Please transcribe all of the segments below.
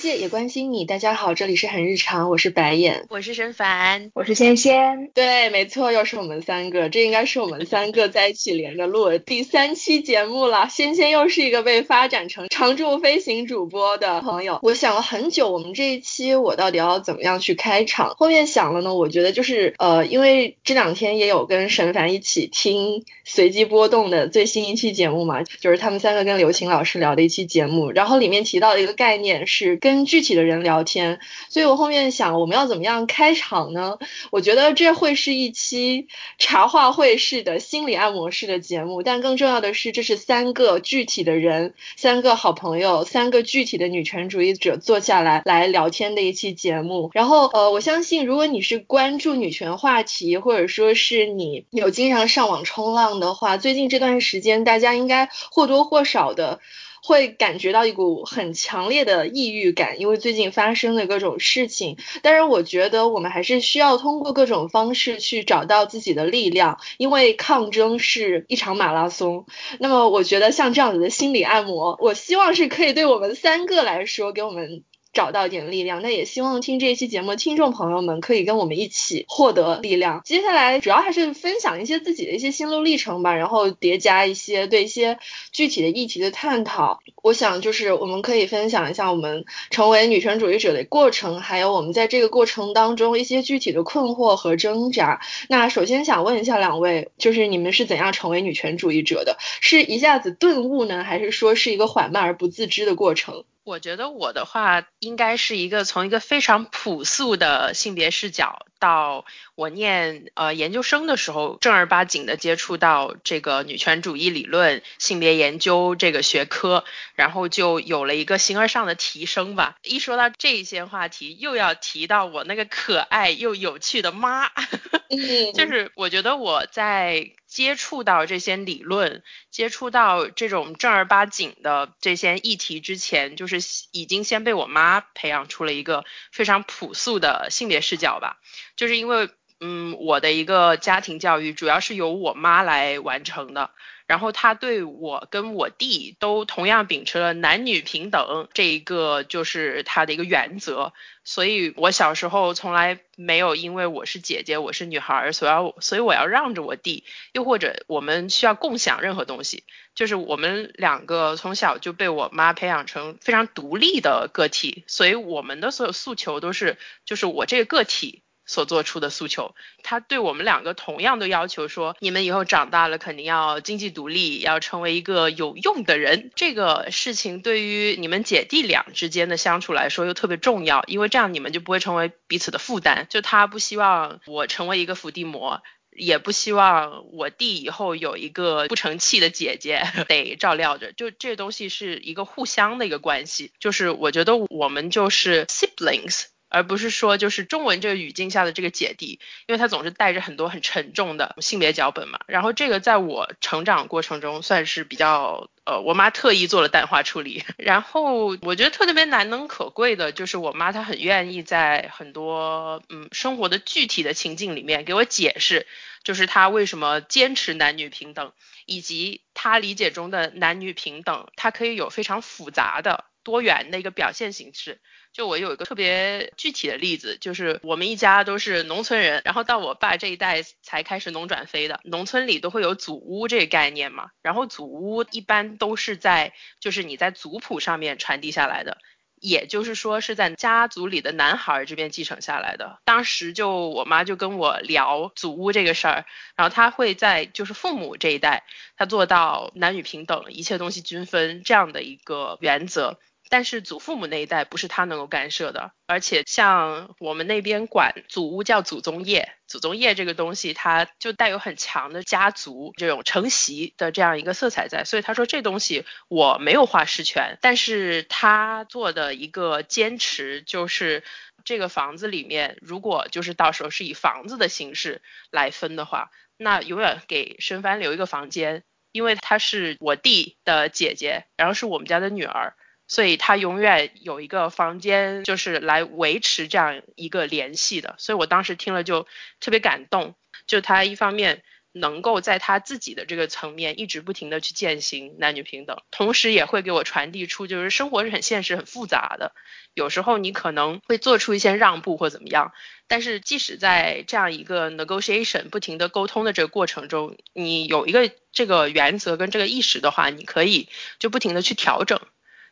界也关心你。大家好，这里是很日常，我是白眼，我是申凡，我是仙仙。对，没错，又是我们三个，这应该是我们三个在一起连着录的第三期节目了。仙仙又是一个被发展成常驻飞行主播的朋友。我想了很久，我们这一期我到底要怎么样去开场？后面想了呢，我觉得就是呃，因为这两天也有跟沈凡一起听随机波动的最新一期节目嘛，就是他们三个跟刘晴老师聊的一期节目，然后里面提到的一个概念是跟跟具体的人聊天，所以我后面想我们要怎么样开场呢？我觉得这会是一期茶话会式的心理按摩式的节目，但更重要的是，这是三个具体的人，三个好朋友，三个具体的女权主义者坐下来来聊天的一期节目。然后呃，我相信如果你是关注女权话题，或者说是你有经常上网冲浪的话，最近这段时间大家应该或多或少的。会感觉到一股很强烈的抑郁感，因为最近发生的各种事情。但是我觉得我们还是需要通过各种方式去找到自己的力量，因为抗争是一场马拉松。那么我觉得像这样子的心理按摩，我希望是可以对我们三个来说给我们。找到一点力量，那也希望听这一期节目的听众朋友们可以跟我们一起获得力量。接下来主要还是分享一些自己的一些心路历程吧，然后叠加一些对一些具体的议题的探讨。我想就是我们可以分享一下我们成为女权主义者的过程，还有我们在这个过程当中一些具体的困惑和挣扎。那首先想问一下两位，就是你们是怎样成为女权主义者的？是一下子顿悟呢，还是说是一个缓慢而不自知的过程？我觉得我的话应该是一个从一个非常朴素的性别视角，到我念呃研究生的时候，正儿八经的接触到这个女权主义理论、性别研究这个学科，然后就有了一个形而上的提升吧。一说到这些话题，又要提到我那个可爱又有趣的妈，就是我觉得我在。接触到这些理论，接触到这种正儿八经的这些议题之前，就是已经先被我妈培养出了一个非常朴素的性别视角吧。就是因为，嗯，我的一个家庭教育主要是由我妈来完成的。然后她对我跟我弟都同样秉持了男女平等这一个就是她的一个原则，所以我小时候从来没有因为我是姐姐我是女孩，所要所以我要让着我弟，又或者我们需要共享任何东西，就是我们两个从小就被我妈培养成非常独立的个体，所以我们的所有诉求都是就是我这个个体。所做出的诉求，他对我们两个同样都要求说，你们以后长大了肯定要经济独立，要成为一个有用的人。这个事情对于你们姐弟俩之间的相处来说又特别重要，因为这样你们就不会成为彼此的负担。就他不希望我成为一个伏地魔，也不希望我弟以后有一个不成器的姐姐得照料着。就这东西是一个互相的一个关系，就是我觉得我们就是 siblings。而不是说就是中文这个语境下的这个姐弟，因为他总是带着很多很沉重的性别脚本嘛。然后这个在我成长过程中算是比较，呃，我妈特意做了淡化处理。然后我觉得特别难能可贵的就是我妈她很愿意在很多嗯生活的具体的情境里面给我解释，就是她为什么坚持男女平等，以及她理解中的男女平等，它可以有非常复杂的多元的一个表现形式。就我有一个特别具体的例子，就是我们一家都是农村人，然后到我爸这一代才开始农转非的。农村里都会有祖屋这个概念嘛，然后祖屋一般都是在就是你在族谱上面传递下来的，也就是说是在家族里的男孩这边继承下来的。当时就我妈就跟我聊祖屋这个事儿，然后她会在就是父母这一代，她做到男女平等，一切东西均分这样的一个原则。但是祖父母那一代不是他能够干涉的，而且像我们那边管祖屋叫祖宗业，祖宗业这个东西，它就带有很强的家族这种承袭的这样一个色彩在，所以他说这东西我没有话事权，但是他做的一个坚持就是这个房子里面，如果就是到时候是以房子的形式来分的话，那永远给申帆留一个房间，因为她是我弟的姐姐，然后是我们家的女儿。所以他永远有一个房间，就是来维持这样一个联系的。所以我当时听了就特别感动，就他一方面能够在他自己的这个层面一直不停的去践行男女平等，同时也会给我传递出就是生活是很现实、很复杂的，有时候你可能会做出一些让步或怎么样，但是即使在这样一个 negotiation 不停的沟通的这个过程中，你有一个这个原则跟这个意识的话，你可以就不停的去调整。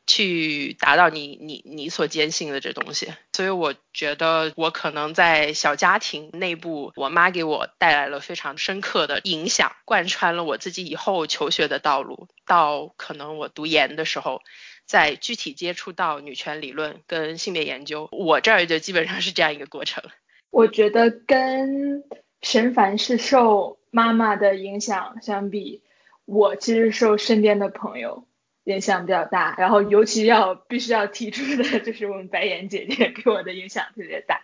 去达到你你你所坚信的这东西，所以我觉得我可能在小家庭内部，我妈给我带来了非常深刻的影响，贯穿了我自己以后求学的道路。到可能我读研的时候，在具体接触到女权理论跟性别研究，我这儿就基本上是这样一个过程。我觉得跟沈凡是受妈妈的影响相比，我其实受身边的朋友。影响比较大，然后尤其要必须要提出的 就是我们白眼姐姐给我的影响特别大。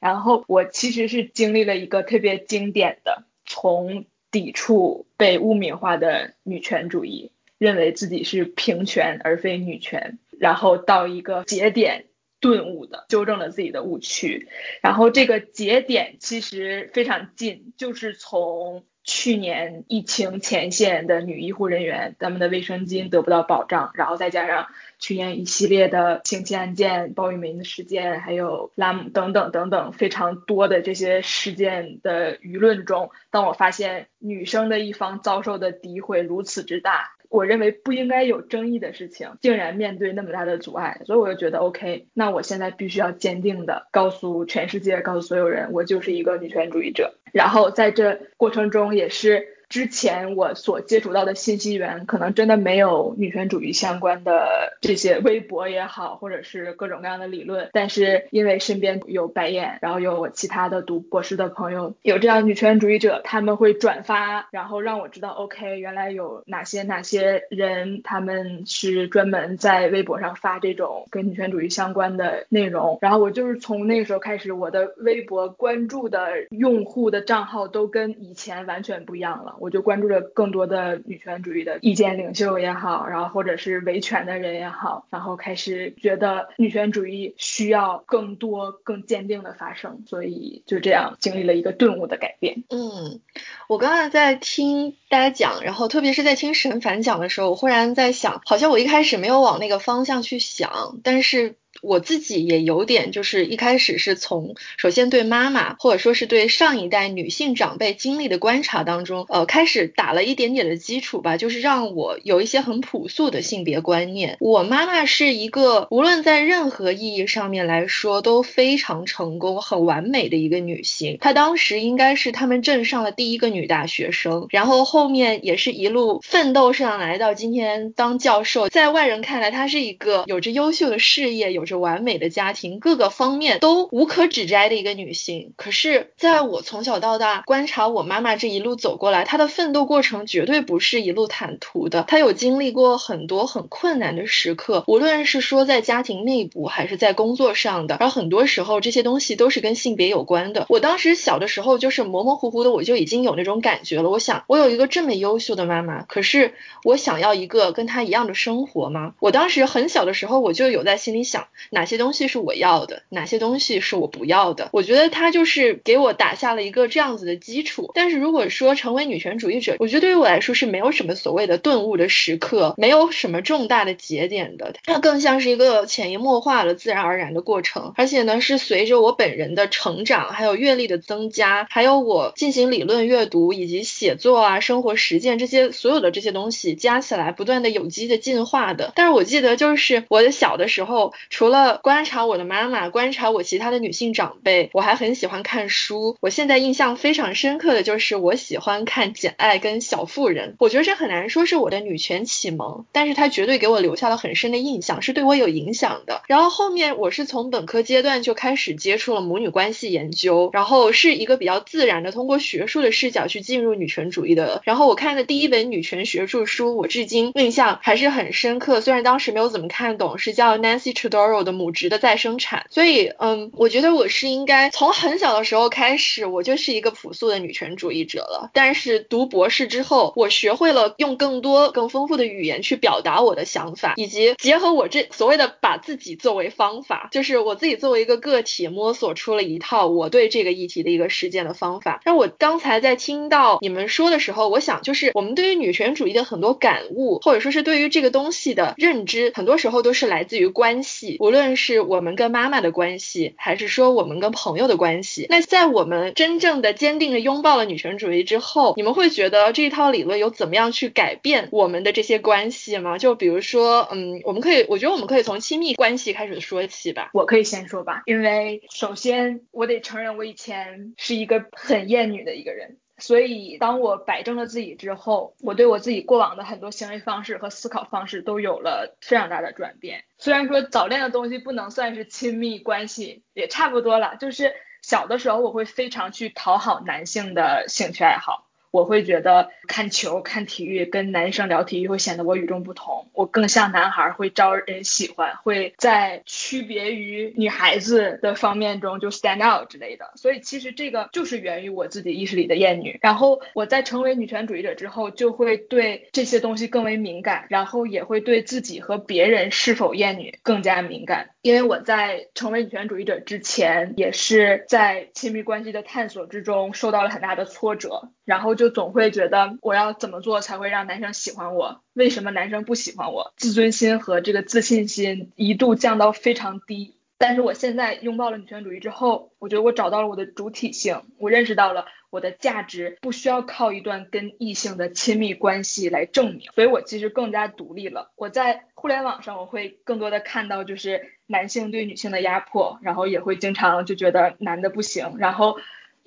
然后我其实是经历了一个特别经典的，从抵触被污名化的女权主义，认为自己是平权而非女权，然后到一个节点顿悟的，纠正了自己的误区。然后这个节点其实非常近，就是从。去年疫情前线的女医护人员，咱们的卫生巾得不到保障，然后再加上去年一系列的性侵案件、鲍玉明的事件，还有拉姆等等等等非常多的这些事件的舆论中，当我发现女生的一方遭受的诋毁如此之大。我认为不应该有争议的事情，竟然面对那么大的阻碍，所以我就觉得 OK，那我现在必须要坚定的告诉全世界，告诉所有人，我就是一个女权主义者。然后在这过程中也是。之前我所接触到的信息源，可能真的没有女权主义相关的这些微博也好，或者是各种各样的理论。但是因为身边有白眼，然后有我其他的读博士的朋友，有这样女权主义者，他们会转发，然后让我知道，OK，原来有哪些哪些人，他们是专门在微博上发这种跟女权主义相关的内容。然后我就是从那个时候开始，我的微博关注的用户的账号都跟以前完全不一样了。我就关注了更多的女权主义的意见领袖也好，然后或者是维权的人也好，然后开始觉得女权主义需要更多、更坚定的发生，所以就这样经历了一个顿悟的改变。嗯，我刚才在听大家讲，然后特别是在听沈凡讲的时候，我忽然在想，好像我一开始没有往那个方向去想，但是。我自己也有点，就是一开始是从首先对妈妈，或者说是对上一代女性长辈经历的观察当中，呃，开始打了一点点的基础吧，就是让我有一些很朴素的性别观念。我妈妈是一个无论在任何意义上面来说都非常成功、很完美的一个女性。她当时应该是他们镇上的第一个女大学生，然后后面也是一路奋斗上来到今天当教授。在外人看来，她是一个有着优秀的事业，有。是完美的家庭，各个方面都无可指摘的一个女性。可是，在我从小到大观察我妈妈这一路走过来，她的奋斗过程绝对不是一路坦途的。她有经历过很多很困难的时刻，无论是说在家庭内部，还是在工作上的。而很多时候，这些东西都是跟性别有关的。我当时小的时候，就是模模糊糊的，我就已经有那种感觉了。我想，我有一个这么优秀的妈妈，可是我想要一个跟她一样的生活吗？我当时很小的时候，我就有在心里想。哪些东西是我要的，哪些东西是我不要的？我觉得他就是给我打下了一个这样子的基础。但是如果说成为女权主义者，我觉得对于我来说是没有什么所谓的顿悟的时刻，没有什么重大的节点的，它更像是一个潜移默化的自然而然的过程。而且呢，是随着我本人的成长，还有阅历的增加，还有我进行理论阅读以及写作啊、生活实践这些所有的这些东西加起来，不断的有机的进化的。但是我记得就是我的小的时候，除除了观察我的妈妈，观察我其他的女性长辈，我还很喜欢看书。我现在印象非常深刻的就是我喜欢看《简爱》跟《小妇人》，我觉得这很难说是我的女权启蒙，但是它绝对给我留下了很深的印象，是对我有影响的。然后后面我是从本科阶段就开始接触了母女关系研究，然后是一个比较自然的通过学术的视角去进入女权主义的。然后我看的第一本女权学术书，我至今印象还是很深刻，虽然当时没有怎么看懂，是叫 Nancy t 我的母职的再生产。所以，嗯，我觉得我是应该从很小的时候开始，我就是一个朴素的女权主义者了。但是读博士之后，我学会了用更多、更丰富的语言去表达我的想法，以及结合我这所谓的把自己作为方法，就是我自己作为一个个体摸索出了一套我对这个议题的一个实践的方法。那我刚才在听到你们说的时候，我想就是我们对于女权主义的很多感悟，或者说是对于这个东西的认知，很多时候都是来自于关系，无论是我们跟妈妈的关系，还是说我们跟朋友的关系。那在我们真正的坚定的拥抱了女权主义之后，你们会觉得这一套理论有怎么样去改变我们的这些关系吗？就比如说，嗯，我们可以，我觉得我们可以从亲密关系开始说起吧。我可以先说吧，因为首先我得承认，我以前是一个很厌女的一个人。所以，当我摆正了自己之后，我对我自己过往的很多行为方式和思考方式都有了非常大的转变。虽然说早恋的东西不能算是亲密关系，也差不多了。就是小的时候，我会非常去讨好男性的兴趣爱好。我会觉得看球、看体育，跟男生聊体育会显得我与众不同，我更像男孩，会招人喜欢，会在区别于女孩子的方面中就 stand out 之类的。所以其实这个就是源于我自己意识里的厌女。然后我在成为女权主义者之后，就会对这些东西更为敏感，然后也会对自己和别人是否厌女更加敏感。因为我在成为女权主义者之前，也是在亲密关系的探索之中受到了很大的挫折，然后就。总会觉得我要怎么做才会让男生喜欢我？为什么男生不喜欢我？自尊心和这个自信心一度降到非常低。但是我现在拥抱了女权主义之后，我觉得我找到了我的主体性，我认识到了我的价值不需要靠一段跟异性的亲密关系来证明，所以我其实更加独立了。我在互联网上我会更多的看到就是男性对女性的压迫，然后也会经常就觉得男的不行，然后。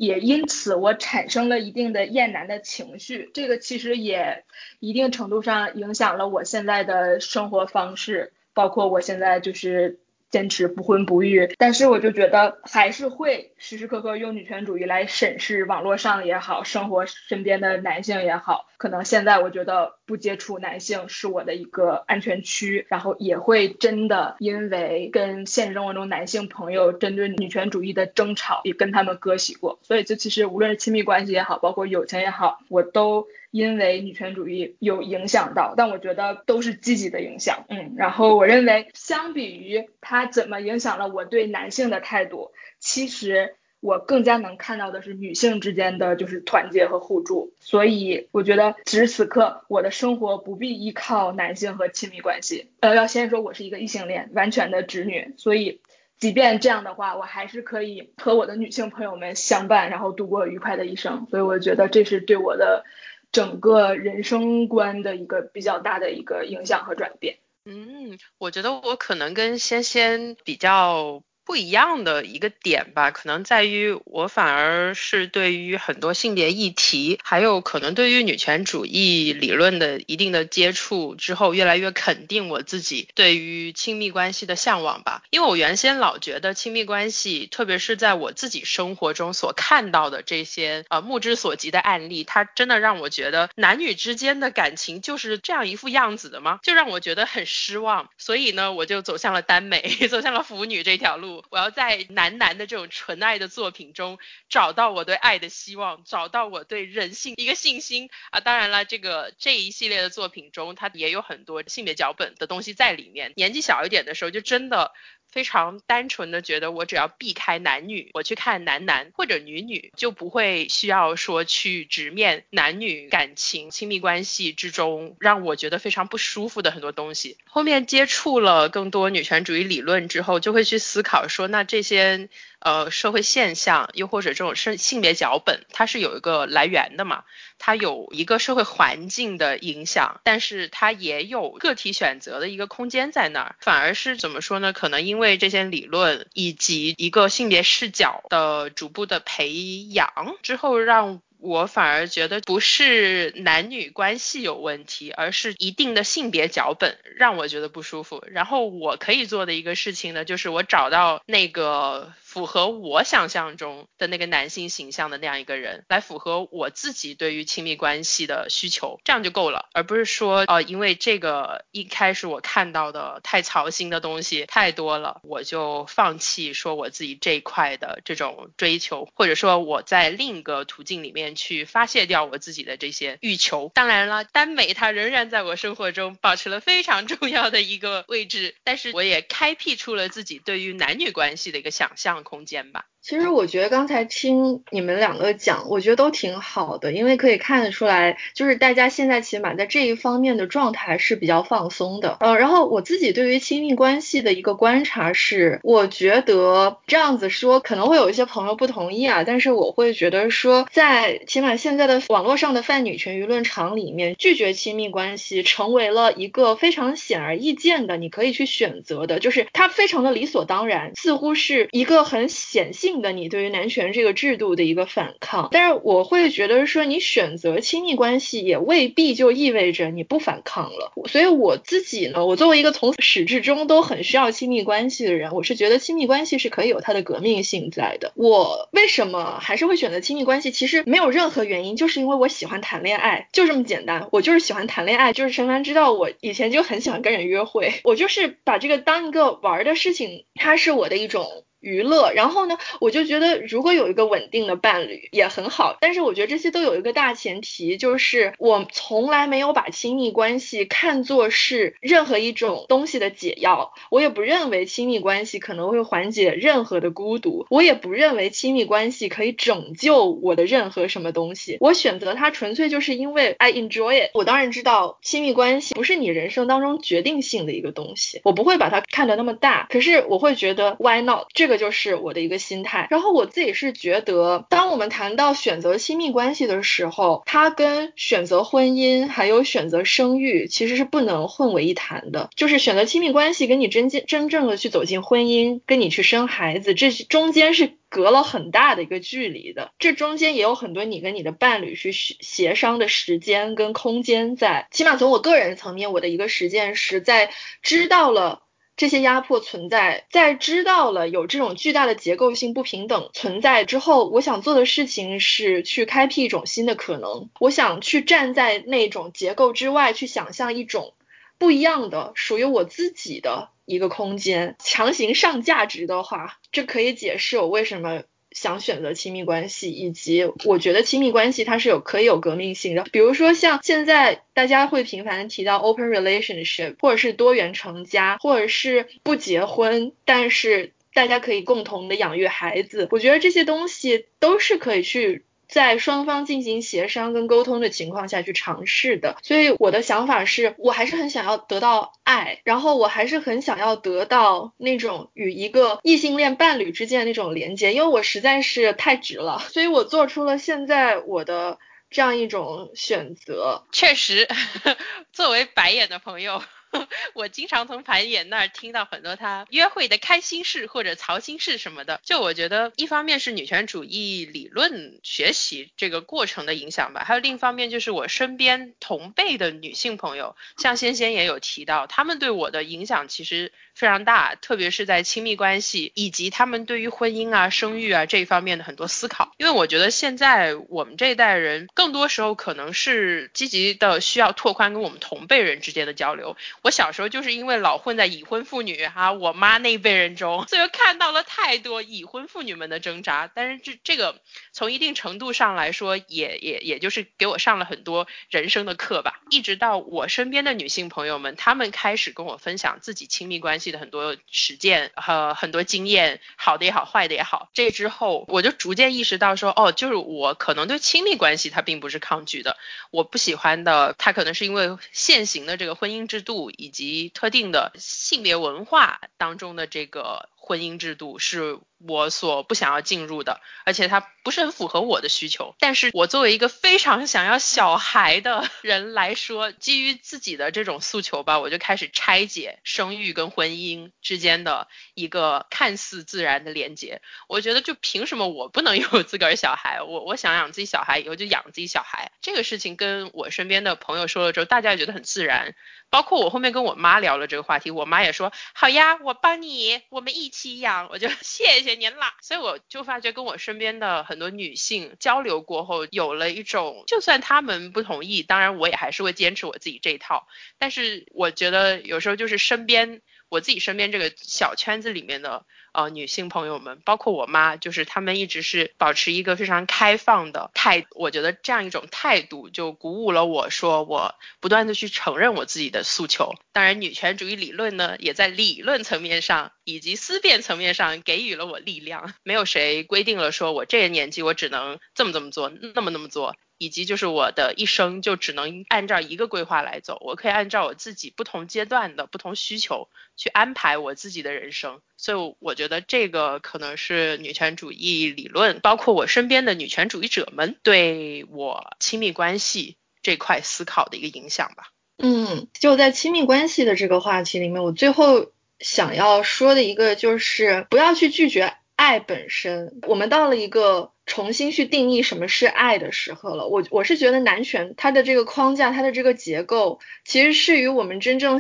也因此，我产生了一定的厌男的情绪，这个其实也一定程度上影响了我现在的生活方式，包括我现在就是。坚持不婚不育，但是我就觉得还是会时时刻刻用女权主义来审视网络上也好，生活身边的男性也好。可能现在我觉得不接触男性是我的一个安全区，然后也会真的因为跟现实生活中男性朋友针对女权主义的争吵，也跟他们割席过。所以就其实无论是亲密关系也好，包括友情也好，我都。因为女权主义有影响到，但我觉得都是积极的影响，嗯，然后我认为相比于它怎么影响了我对男性的态度，其实我更加能看到的是女性之间的就是团结和互助，所以我觉得此时此刻我的生活不必依靠男性和亲密关系，呃，要先说我是一个异性恋，完全的直女，所以即便这样的话，我还是可以和我的女性朋友们相伴，然后度过愉快的一生，所以我觉得这是对我的。整个人生观的一个比较大的一个影响和转变。嗯，我觉得我可能跟仙仙比较。不一样的一个点吧，可能在于我反而是对于很多性别议题，还有可能对于女权主义理论的一定的接触之后，越来越肯定我自己对于亲密关系的向往吧。因为我原先老觉得亲密关系，特别是在我自己生活中所看到的这些呃目之所及的案例，它真的让我觉得男女之间的感情就是这样一副样子的吗？就让我觉得很失望。所以呢，我就走向了耽美，走向了腐女这条路。我要在男男的这种纯爱的作品中找到我对爱的希望，找到我对人性一个信心啊！当然了，这个这一系列的作品中，它也有很多性别脚本的东西在里面。年纪小一点的时候，就真的。非常单纯的觉得，我只要避开男女，我去看男男或者女女，就不会需要说去直面男女感情、亲密关系之中让我觉得非常不舒服的很多东西。后面接触了更多女权主义理论之后，就会去思考说，那这些。呃，社会现象，又或者这种性性别脚本，它是有一个来源的嘛？它有一个社会环境的影响，但是它也有个体选择的一个空间在那儿。反而是怎么说呢？可能因为这些理论以及一个性别视角的逐步的培养之后，让我反而觉得不是男女关系有问题，而是一定的性别脚本让我觉得不舒服。然后我可以做的一个事情呢，就是我找到那个。符合我想象中的那个男性形象的那样一个人，来符合我自己对于亲密关系的需求，这样就够了，而不是说，呃，因为这个一开始我看到的太操心的东西太多了，我就放弃说我自己这一块的这种追求，或者说我在另一个途径里面去发泄掉我自己的这些欲求。当然了，耽美它仍然在我生活中保持了非常重要的一个位置，但是我也开辟出了自己对于男女关系的一个想象。空间吧。其实我觉得刚才听你们两个讲，我觉得都挺好的，因为可以看得出来，就是大家现在起码在这一方面的状态是比较放松的。呃，然后我自己对于亲密关系的一个观察是，我觉得这样子说可能会有一些朋友不同意啊，但是我会觉得说，在起码现在的网络上的泛女权舆论场里面，拒绝亲密关系成为了一个非常显而易见的，你可以去选择的，就是它非常的理所当然，似乎是一个很显性。的你对于男权这个制度的一个反抗，但是我会觉得说你选择亲密关系也未必就意味着你不反抗了。所以我自己呢，我作为一个从始至终都很需要亲密关系的人，我是觉得亲密关系是可以有它的革命性在的。我为什么还是会选择亲密关系？其实没有任何原因，就是因为我喜欢谈恋爱，就这么简单。我就是喜欢谈恋爱，就是陈凡知道我以前就很喜欢跟人约会，我就是把这个当一个玩的事情，它是我的一种。娱乐，然后呢，我就觉得如果有一个稳定的伴侣也很好，但是我觉得这些都有一个大前提，就是我从来没有把亲密关系看作是任何一种东西的解药，我也不认为亲密关系可能会缓解任何的孤独，我也不认为亲密关系可以拯救我的任何什么东西，我选择它纯粹就是因为 I enjoy it。我当然知道亲密关系不是你人生当中决定性的一个东西，我不会把它看得那么大，可是我会觉得 Why not？这个就是我的一个心态，然后我自己是觉得，当我们谈到选择亲密关系的时候，它跟选择婚姻还有选择生育其实是不能混为一谈的。就是选择亲密关系，跟你真真真正的去走进婚姻，跟你去生孩子，这中间是隔了很大的一个距离的。这中间也有很多你跟你的伴侣去协协商的时间跟空间在。起码从我个人层面，我的一个实践是在知道了。这些压迫存在，在知道了有这种巨大的结构性不平等存在之后，我想做的事情是去开辟一种新的可能。我想去站在那种结构之外，去想象一种不一样的、属于我自己的一个空间。强行上价值的话，这可以解释我为什么。想选择亲密关系，以及我觉得亲密关系它是有可以有革命性的，比如说像现在大家会频繁提到 open relationship，或者是多元成家，或者是不结婚，但是大家可以共同的养育孩子，我觉得这些东西都是可以去。在双方进行协商跟沟通的情况下去尝试的，所以我的想法是我还是很想要得到爱，然后我还是很想要得到那种与一个异性恋伴侣之间的那种连接，因为我实在是太直了，所以我做出了现在我的这样一种选择。确实，作为白眼的朋友。我经常从盘爷那儿听到很多他约会的开心事或者操心事什么的。就我觉得，一方面是女权主义理论学习这个过程的影响吧，还有另一方面就是我身边同辈的女性朋友，像仙仙也有提到，她们对我的影响其实非常大，特别是在亲密关系以及他们对于婚姻啊、生育啊这一方面的很多思考。因为我觉得现在我们这一代人，更多时候可能是积极的需要拓宽跟我们同辈人之间的交流。我小时候就是因为老混在已婚妇女哈，我妈那一辈人中，所以看到了太多已婚妇女们的挣扎。但是这这个从一定程度上来说，也也也就是给我上了很多人生的课吧。一直到我身边的女性朋友们，她们开始跟我分享自己亲密关系的很多实践和很多经验，好的也好，坏的也好。这之后，我就逐渐意识到说，哦，就是我可能对亲密关系它并不是抗拒的，我不喜欢的，它可能是因为现行的这个婚姻制度。以及特定的性别文化当中的这个。婚姻制度是我所不想要进入的，而且它不是很符合我的需求。但是我作为一个非常想要小孩的 人来说，基于自己的这种诉求吧，我就开始拆解生育跟婚姻之间的一个看似自然的连接。我觉得就凭什么我不能有 自个儿小孩？我我想养自己小孩以后就养自己小孩，这个事情跟我身边的朋友说了之后，大家也觉得很自然。包括我后面跟我妈聊了这个话题，我妈也说好呀，我帮你，我们一起养，我就 谢谢您啦。所以我就发觉跟我身边的很多女性交流过后，有了一种，就算她们不同意，当然我也还是会坚持我自己这一套。但是我觉得有时候就是身边。我自己身边这个小圈子里面的呃女性朋友们，包括我妈，就是她们一直是保持一个非常开放的态，我觉得这样一种态度就鼓舞了我，说我不断的去承认我自己的诉求。当然，女权主义理论呢，也在理论层面上以及思辨层面上给予了我力量。没有谁规定了说我这个年纪我只能这么这么做，那么那么做。以及就是我的一生就只能按照一个规划来走，我可以按照我自己不同阶段的不同需求去安排我自己的人生，所以我觉得这个可能是女权主义理论，包括我身边的女权主义者们对我亲密关系这块思考的一个影响吧。嗯，就在亲密关系的这个话题里面，我最后想要说的一个就是不要去拒绝爱本身，我们到了一个。重新去定义什么是爱的时候了，我我是觉得男权它的这个框架，它的这个结构，其实是与我们真正。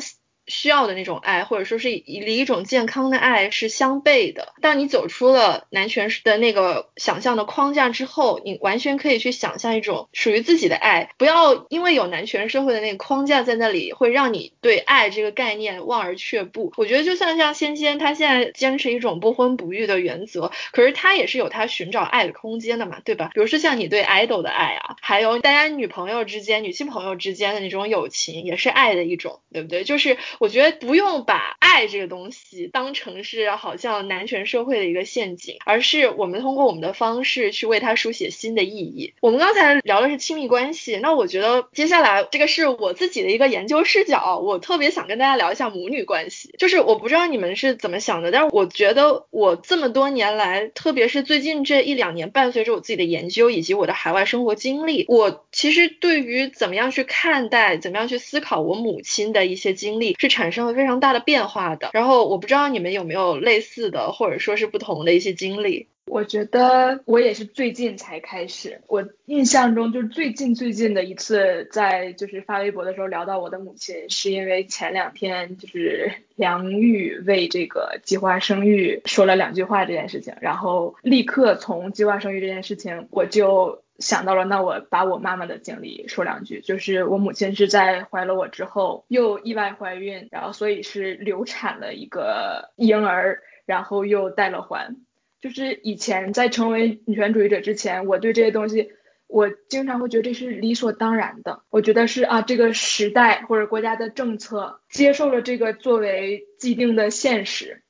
需要的那种爱，或者说是离一种健康的爱是相悖的。当你走出了男权的那个想象的框架之后，你完全可以去想象一种属于自己的爱。不要因为有男权社会的那个框架在那里，会让你对爱这个概念望而却步。我觉得就像像仙仙，他现在坚持一种不婚不育的原则，可是他也是有他寻找爱的空间的嘛，对吧？比如说像你对 idol 的爱啊，还有大家女朋友之间、女性朋友之间的那种友情，也是爱的一种，对不对？就是。我觉得不用把爱这个东西当成是好像男权社会的一个陷阱，而是我们通过我们的方式去为它书写新的意义。我们刚才聊的是亲密关系，那我觉得接下来这个是我自己的一个研究视角，我特别想跟大家聊一下母女关系。就是我不知道你们是怎么想的，但是我觉得我这么多年来，特别是最近这一两年，伴随着我自己的研究以及我的海外生活经历，我其实对于怎么样去看待、怎么样去思考我母亲的一些经历是。产生了非常大的变化的，然后我不知道你们有没有类似的，或者说是不同的一些经历。我觉得我也是最近才开始，我印象中就是最近最近的一次在就是发微博的时候聊到我的母亲，是因为前两天就是梁玉为这个计划生育说了两句话这件事情，然后立刻从计划生育这件事情我就。想到了，那我把我妈妈的经历说两句。就是我母亲是在怀了我之后又意外怀孕，然后所以是流产了一个婴儿，然后又带了环。就是以前在成为女权主义者之前，我对这些东西，我经常会觉得这是理所当然的。我觉得是啊，这个时代或者国家的政策接受了这个作为既定的现实。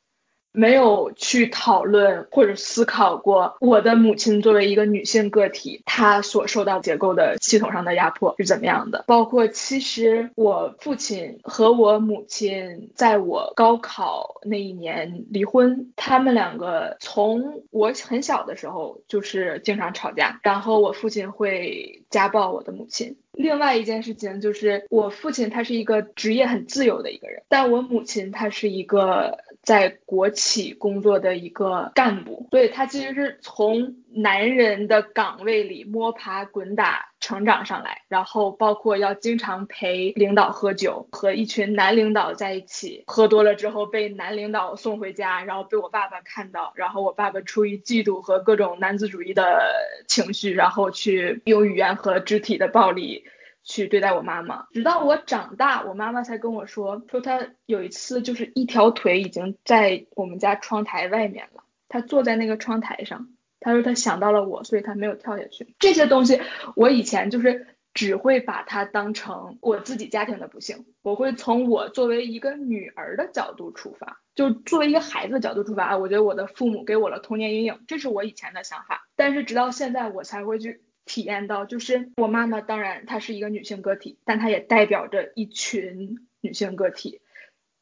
没有去讨论或者思考过，我的母亲作为一个女性个体，她所受到结构的系统上的压迫是怎么样的？包括其实我父亲和我母亲在我高考那一年离婚，他们两个从我很小的时候就是经常吵架，然后我父亲会家暴我的母亲。另外一件事情就是，我父亲他是一个职业很自由的一个人，但我母亲她是一个。在国企工作的一个干部，所以他其实是从男人的岗位里摸爬滚打成长上来，然后包括要经常陪领导喝酒，和一群男领导在一起，喝多了之后被男领导送回家，然后被我爸爸看到，然后我爸爸出于嫉妒和各种男子主义的情绪，然后去用语言和肢体的暴力。去对待我妈妈，直到我长大，我妈妈才跟我说，说她有一次就是一条腿已经在我们家窗台外面了，她坐在那个窗台上，她说她想到了我，所以她没有跳下去。这些东西我以前就是只会把它当成我自己家庭的不幸，我会从我作为一个女儿的角度出发，就作为一个孩子的角度出发，我觉得我的父母给我了童年阴影，这是我以前的想法，但是直到现在我才会去。体验到就是我妈妈，当然她是一个女性个体，但她也代表着一群女性个体。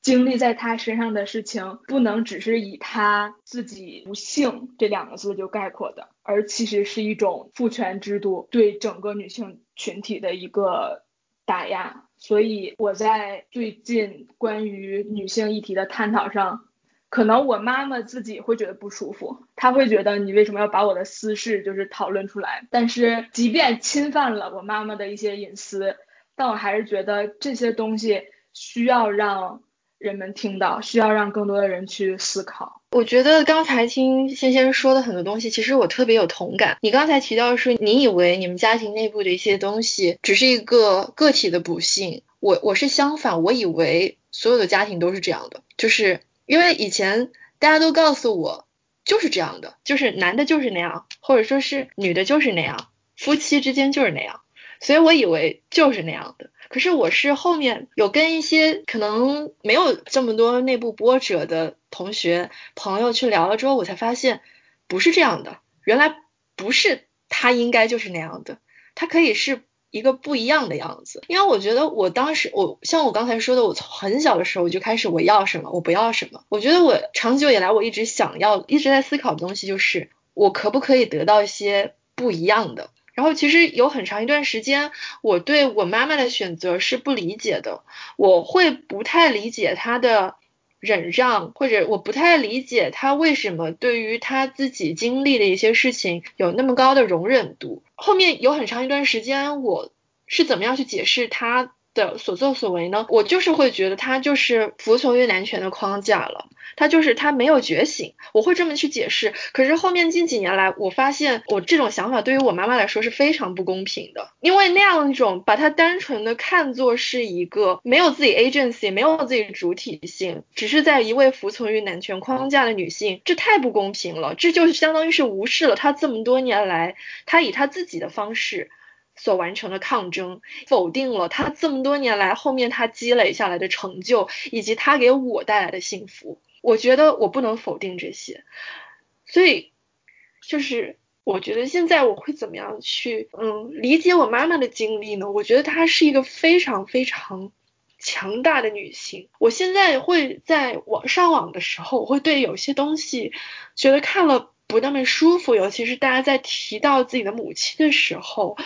经历在她身上的事情，不能只是以她自己不幸这两个字就概括的，而其实是一种父权制度对整个女性群体的一个打压。所以我在最近关于女性议题的探讨上。可能我妈妈自己会觉得不舒服，她会觉得你为什么要把我的私事就是讨论出来？但是即便侵犯了我妈妈的一些隐私，但我还是觉得这些东西需要让人们听到，需要让更多的人去思考。我觉得刚才听仙仙说的很多东西，其实我特别有同感。你刚才提到是，你以为你们家庭内部的一些东西只是一个个体的不幸，我我是相反，我以为所有的家庭都是这样的，就是。因为以前大家都告诉我就是这样的，就是男的就是那样，或者说是女的就是那样，夫妻之间就是那样，所以我以为就是那样的。可是我是后面有跟一些可能没有这么多内部波折的同学朋友去聊了之后，我才发现不是这样的，原来不是他应该就是那样的，他可以是。一个不一样的样子，因为我觉得我当时，我像我刚才说的，我从很小的时候我就开始我要什么，我不要什么。我觉得我长久以来我一直想要，一直在思考的东西就是我可不可以得到一些不一样的。然后其实有很长一段时间，我对我妈妈的选择是不理解的，我会不太理解她的。忍让，或者我不太理解他为什么对于他自己经历的一些事情有那么高的容忍度。后面有很长一段时间，我是怎么样去解释他？的所作所为呢，我就是会觉得他就是服从于男权的框架了，他就是他没有觉醒，我会这么去解释。可是后面近几年来，我发现我这种想法对于我妈妈来说是非常不公平的，因为那样一种把他单纯的看作是一个没有自己 agency、没有自己主体性，只是在一味服从于男权框架的女性，这太不公平了，这就相当于是无视了他这么多年来他以他自己的方式。所完成的抗争，否定了他这么多年来后面他积累下来的成就，以及他给我带来的幸福。我觉得我不能否定这些，所以就是我觉得现在我会怎么样去嗯理解我妈妈的经历呢？我觉得她是一个非常非常强大的女性。我现在会在网上网的时候，我会对有些东西觉得看了不那么舒服，尤其是大家在提到自己的母亲的时候。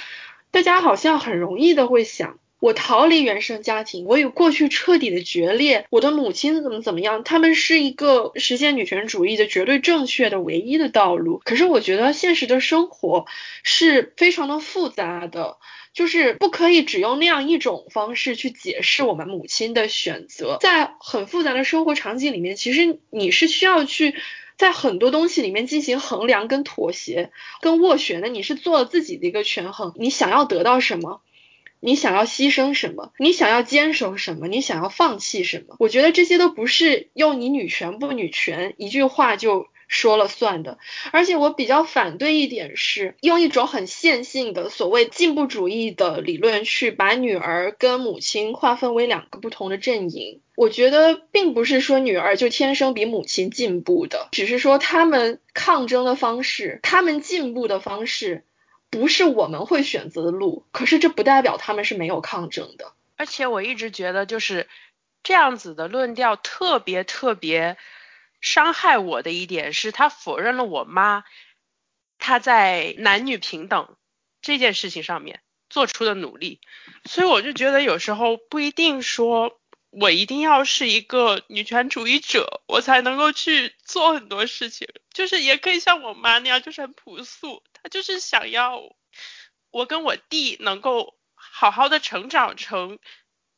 大家好像很容易的会想，我逃离原生家庭，我与过去彻底的决裂，我的母亲怎么怎么样，他们是一个实现女权主义的绝对正确的唯一的道路。可是我觉得现实的生活是非常的复杂的，就是不可以只用那样一种方式去解释我们母亲的选择。在很复杂的生活场景里面，其实你是需要去。在很多东西里面进行衡量、跟妥协、跟斡旋的，你是做了自己的一个权衡。你想要得到什么？你想要牺牲什么？你想要坚守什么？你想要放弃什么？我觉得这些都不是用你女权不女权一句话就。说了算的，而且我比较反对一点是用一种很线性的所谓进步主义的理论去把女儿跟母亲划分为两个不同的阵营。我觉得并不是说女儿就天生比母亲进步的，只是说他们抗争的方式，他们进步的方式不是我们会选择的路。可是这不代表他们是没有抗争的。而且我一直觉得就是这样子的论调特别特别。伤害我的一点是他否认了我妈，她在男女平等这件事情上面做出的努力，所以我就觉得有时候不一定说我一定要是一个女权主义者，我才能够去做很多事情，就是也可以像我妈那样，就是很朴素，她就是想要我跟我弟能够好好的成长成。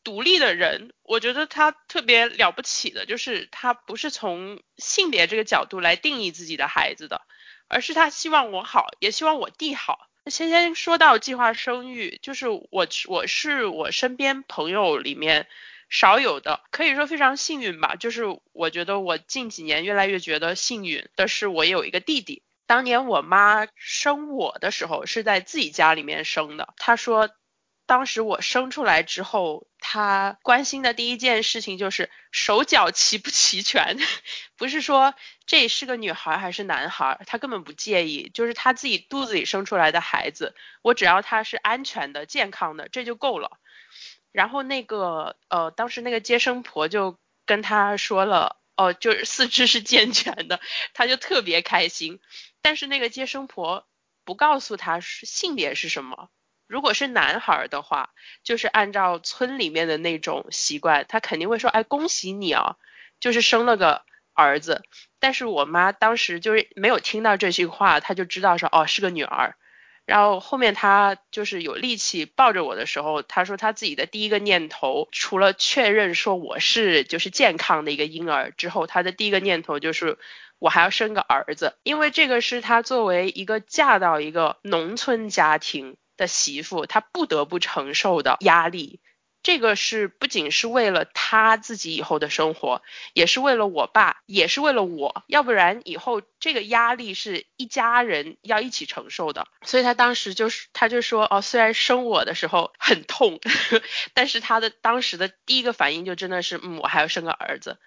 独立的人，我觉得他特别了不起的，就是他不是从性别这个角度来定义自己的孩子的，而是他希望我好，也希望我弟好。先先说到计划生育，就是我我是我身边朋友里面少有的，可以说非常幸运吧。就是我觉得我近几年越来越觉得幸运的是，我有一个弟弟。当年我妈生我的时候是在自己家里面生的，她说。当时我生出来之后，他关心的第一件事情就是手脚齐不齐全，不是说这是个女孩还是男孩，他根本不介意，就是他自己肚子里生出来的孩子，我只要他是安全的、健康的，这就够了。然后那个呃，当时那个接生婆就跟他说了，哦，就是 四肢是健全的，他就特别开心。但是那个接生婆不告诉他性别是什么。如果是男孩的话，就是按照村里面的那种习惯，他肯定会说，哎，恭喜你啊，就是生了个儿子。但是我妈当时就是没有听到这句话，她就知道说，哦，是个女儿。然后后面她就是有力气抱着我的时候，她说她自己的第一个念头，除了确认说我是就是健康的一个婴儿之后，她的第一个念头就是我还要生个儿子，因为这个是她作为一个嫁到一个农村家庭。的媳妇，她不得不承受的压力，这个是不仅是为了她自己以后的生活，也是为了我爸，也是为了我，要不然以后这个压力是一家人要一起承受的。所以她当时就是，她就说，哦，虽然生我的时候很痛，但是她的当时的第一个反应就真的是，嗯，我还要生个儿子。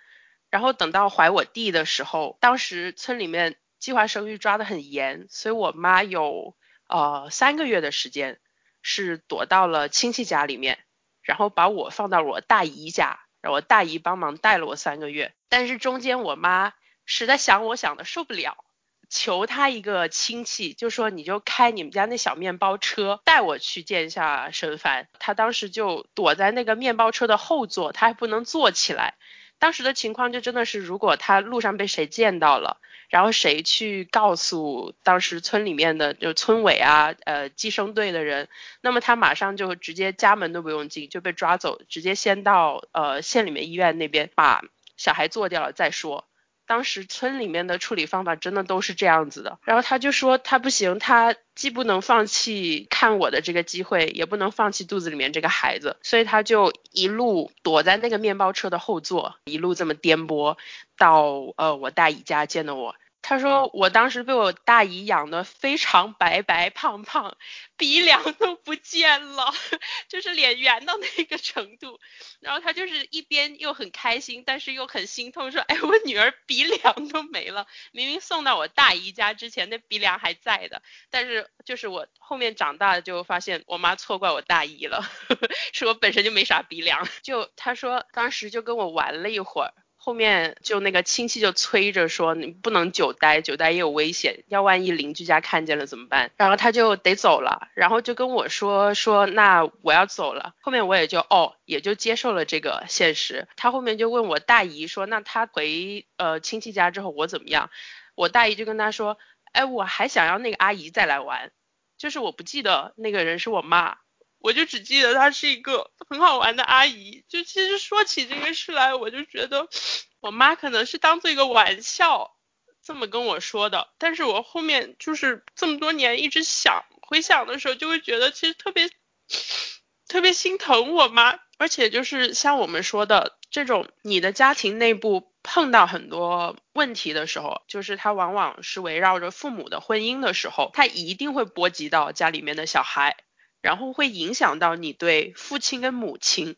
然后等到怀我弟的时候，当时村里面计划生育抓得很严，所以我妈有。呃，三个月的时间是躲到了亲戚家里面，然后把我放到我大姨家，让我大姨帮忙带了我三个月。但是中间我妈实在想我想的受不了，求她一个亲戚，就说你就开你们家那小面包车带我去见一下沈凡。他当时就躲在那个面包车的后座，他还不能坐起来。当时的情况就真的是，如果他路上被谁见到了，然后谁去告诉当时村里面的就村委啊，呃，计生队的人，那么他马上就直接家门都不用进就被抓走，直接先到呃县里面医院那边把小孩做掉了再说。当时村里面的处理方法真的都是这样子的，然后他就说他不行，他既不能放弃看我的这个机会，也不能放弃肚子里面这个孩子，所以他就一路躲在那个面包车的后座，一路这么颠簸到呃我大姨家见的我。他说我当时被我大姨养的非常白白胖胖，鼻梁都不见了，就是脸圆到那个程度。然后他就是一边又很开心，但是又很心痛，说：“哎，我女儿鼻梁都没了，明明送到我大姨家之前那鼻梁还在的。但是就是我后面长大了就发现我妈错怪我大姨了，是我本身就没啥鼻梁。就他说当时就跟我玩了一会儿。”后面就那个亲戚就催着说你不能久待，久待也有危险，要万一邻居家看见了怎么办？然后他就得走了，然后就跟我说说那我要走了。后面我也就哦也就接受了这个现实。他后面就问我大姨说那他回呃亲戚家之后我怎么样？我大姨就跟他说哎我还想要那个阿姨再来玩，就是我不记得那个人是我妈。我就只记得她是一个很好玩的阿姨，就其实说起这个事来，我就觉得我妈可能是当做一个玩笑这么跟我说的，但是我后面就是这么多年一直想回想的时候，就会觉得其实特别特别心疼我妈，而且就是像我们说的这种，你的家庭内部碰到很多问题的时候，就是它往往是围绕着父母的婚姻的时候，它一定会波及到家里面的小孩。然后会影响到你对父亲跟母亲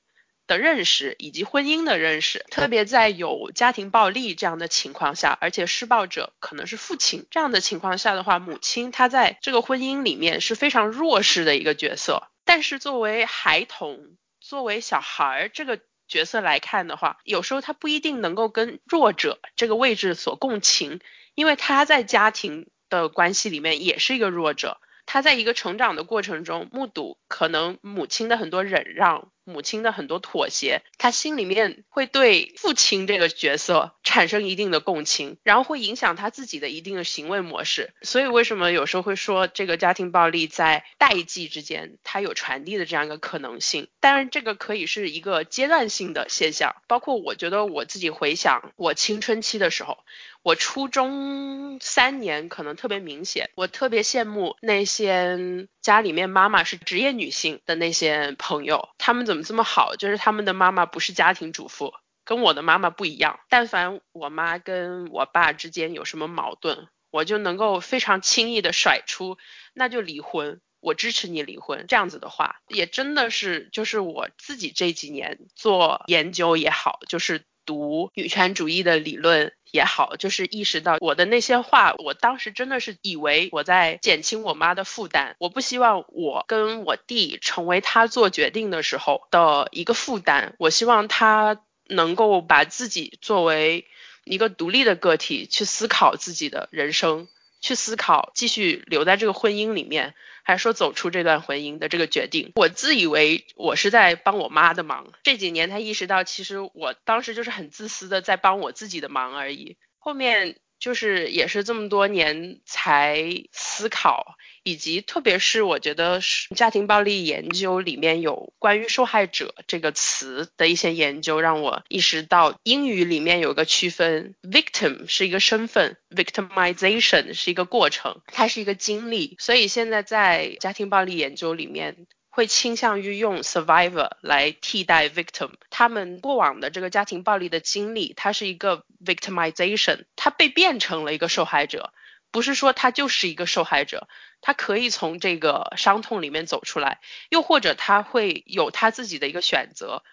的认识，以及婚姻的认识。特别在有家庭暴力这样的情况下，而且施暴者可能是父亲这样的情况下的话，母亲她在这个婚姻里面是非常弱势的一个角色。但是作为孩童，作为小孩儿这个角色来看的话，有时候他不一定能够跟弱者这个位置所共情，因为他在家庭的关系里面也是一个弱者。他在一个成长的过程中，目睹可能母亲的很多忍让。母亲的很多妥协，他心里面会对父亲这个角色产生一定的共情，然后会影响他自己的一定的行为模式。所以为什么有时候会说这个家庭暴力在代际之间它有传递的这样一个可能性？当然这个可以是一个阶段性的现象。包括我觉得我自己回想我青春期的时候，我初中三年可能特别明显，我特别羡慕那些家里面妈妈是职业女性的那些朋友，他们怎么么？这么好，就是他们的妈妈不是家庭主妇，跟我的妈妈不一样。但凡我妈跟我爸之间有什么矛盾，我就能够非常轻易的甩出，那就离婚，我支持你离婚这样子的话，也真的是就是我自己这几年做研究也好，就是读女权主义的理论。也好，就是意识到我的那些话，我当时真的是以为我在减轻我妈的负担。我不希望我跟我弟成为他做决定的时候的一个负担。我希望他能够把自己作为一个独立的个体去思考自己的人生，去思考继续留在这个婚姻里面，还是说走出这段婚姻的这个决定。我自以为我是在帮我妈的忙，这几年才意识到，其实我当时就是很自私的在帮我自己的忙而已。后面。就是也是这么多年才思考，以及特别是我觉得是家庭暴力研究里面有关于受害者这个词的一些研究，让我意识到英语里面有个区分，victim 是一个身份，victimization 是一个过程，它是一个经历，所以现在在家庭暴力研究里面。会倾向于用 survivor 来替代 victim，他们过往的这个家庭暴力的经历，它是一个 victimization，他被变成了一个受害者，不是说他就是一个受害者，他可以从这个伤痛里面走出来，又或者他会有他自己的一个选择，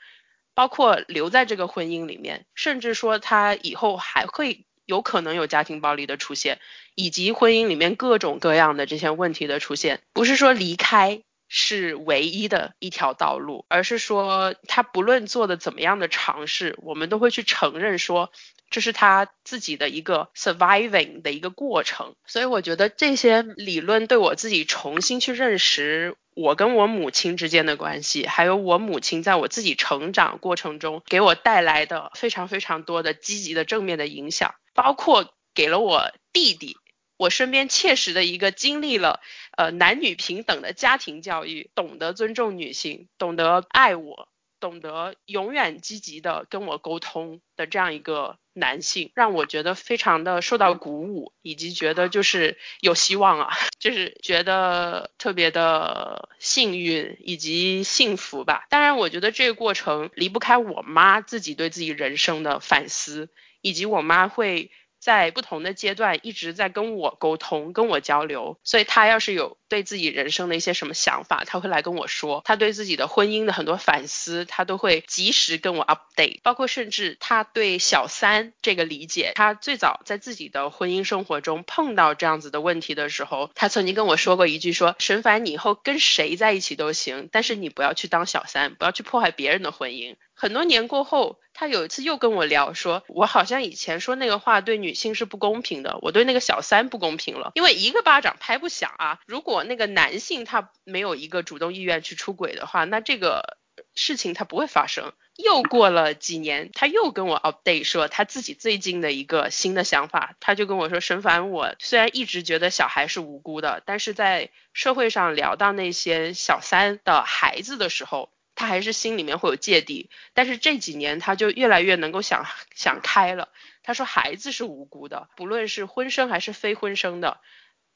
包括留在这个婚姻里面，甚至说他以后还会有可能有家庭暴力的出现，以及婚姻里面各种各样的这些问题的出现，不是说离开。是唯一的一条道路，而是说他不论做的怎么样的尝试，我们都会去承认说这是他自己的一个 surviving 的一个过程。所以我觉得这些理论对我自己重新去认识我跟我母亲之间的关系，还有我母亲在我自己成长过程中给我带来的非常非常多的积极的正面的影响，包括给了我弟弟。我身边切实的一个经历了呃男女平等的家庭教育，懂得尊重女性，懂得爱我，懂得永远积极的跟我沟通的这样一个男性，让我觉得非常的受到鼓舞，以及觉得就是有希望啊，就是觉得特别的幸运以及幸福吧。当然，我觉得这个过程离不开我妈自己对自己人生的反思，以及我妈会。在不同的阶段一直在跟我沟通，跟我交流，所以他要是有对自己人生的一些什么想法，他会来跟我说。他对自己的婚姻的很多反思，他都会及时跟我 update。包括甚至他对小三这个理解，他最早在自己的婚姻生活中碰到这样子的问题的时候，他曾经跟我说过一句：说沈凡，你以后跟谁在一起都行，但是你不要去当小三，不要去破坏别人的婚姻。很多年过后，他有一次又跟我聊，说我好像以前说那个话对女性是不公平的，我对那个小三不公平了，因为一个巴掌拍不响啊。如果那个男性他没有一个主动意愿去出轨的话，那这个事情他不会发生。又过了几年，他又跟我 update 说他自己最近的一个新的想法，他就跟我说，沈凡，我虽然一直觉得小孩是无辜的，但是在社会上聊到那些小三的孩子的时候。他还是心里面会有芥蒂，但是这几年他就越来越能够想想开了。他说孩子是无辜的，不论是婚生还是非婚生的。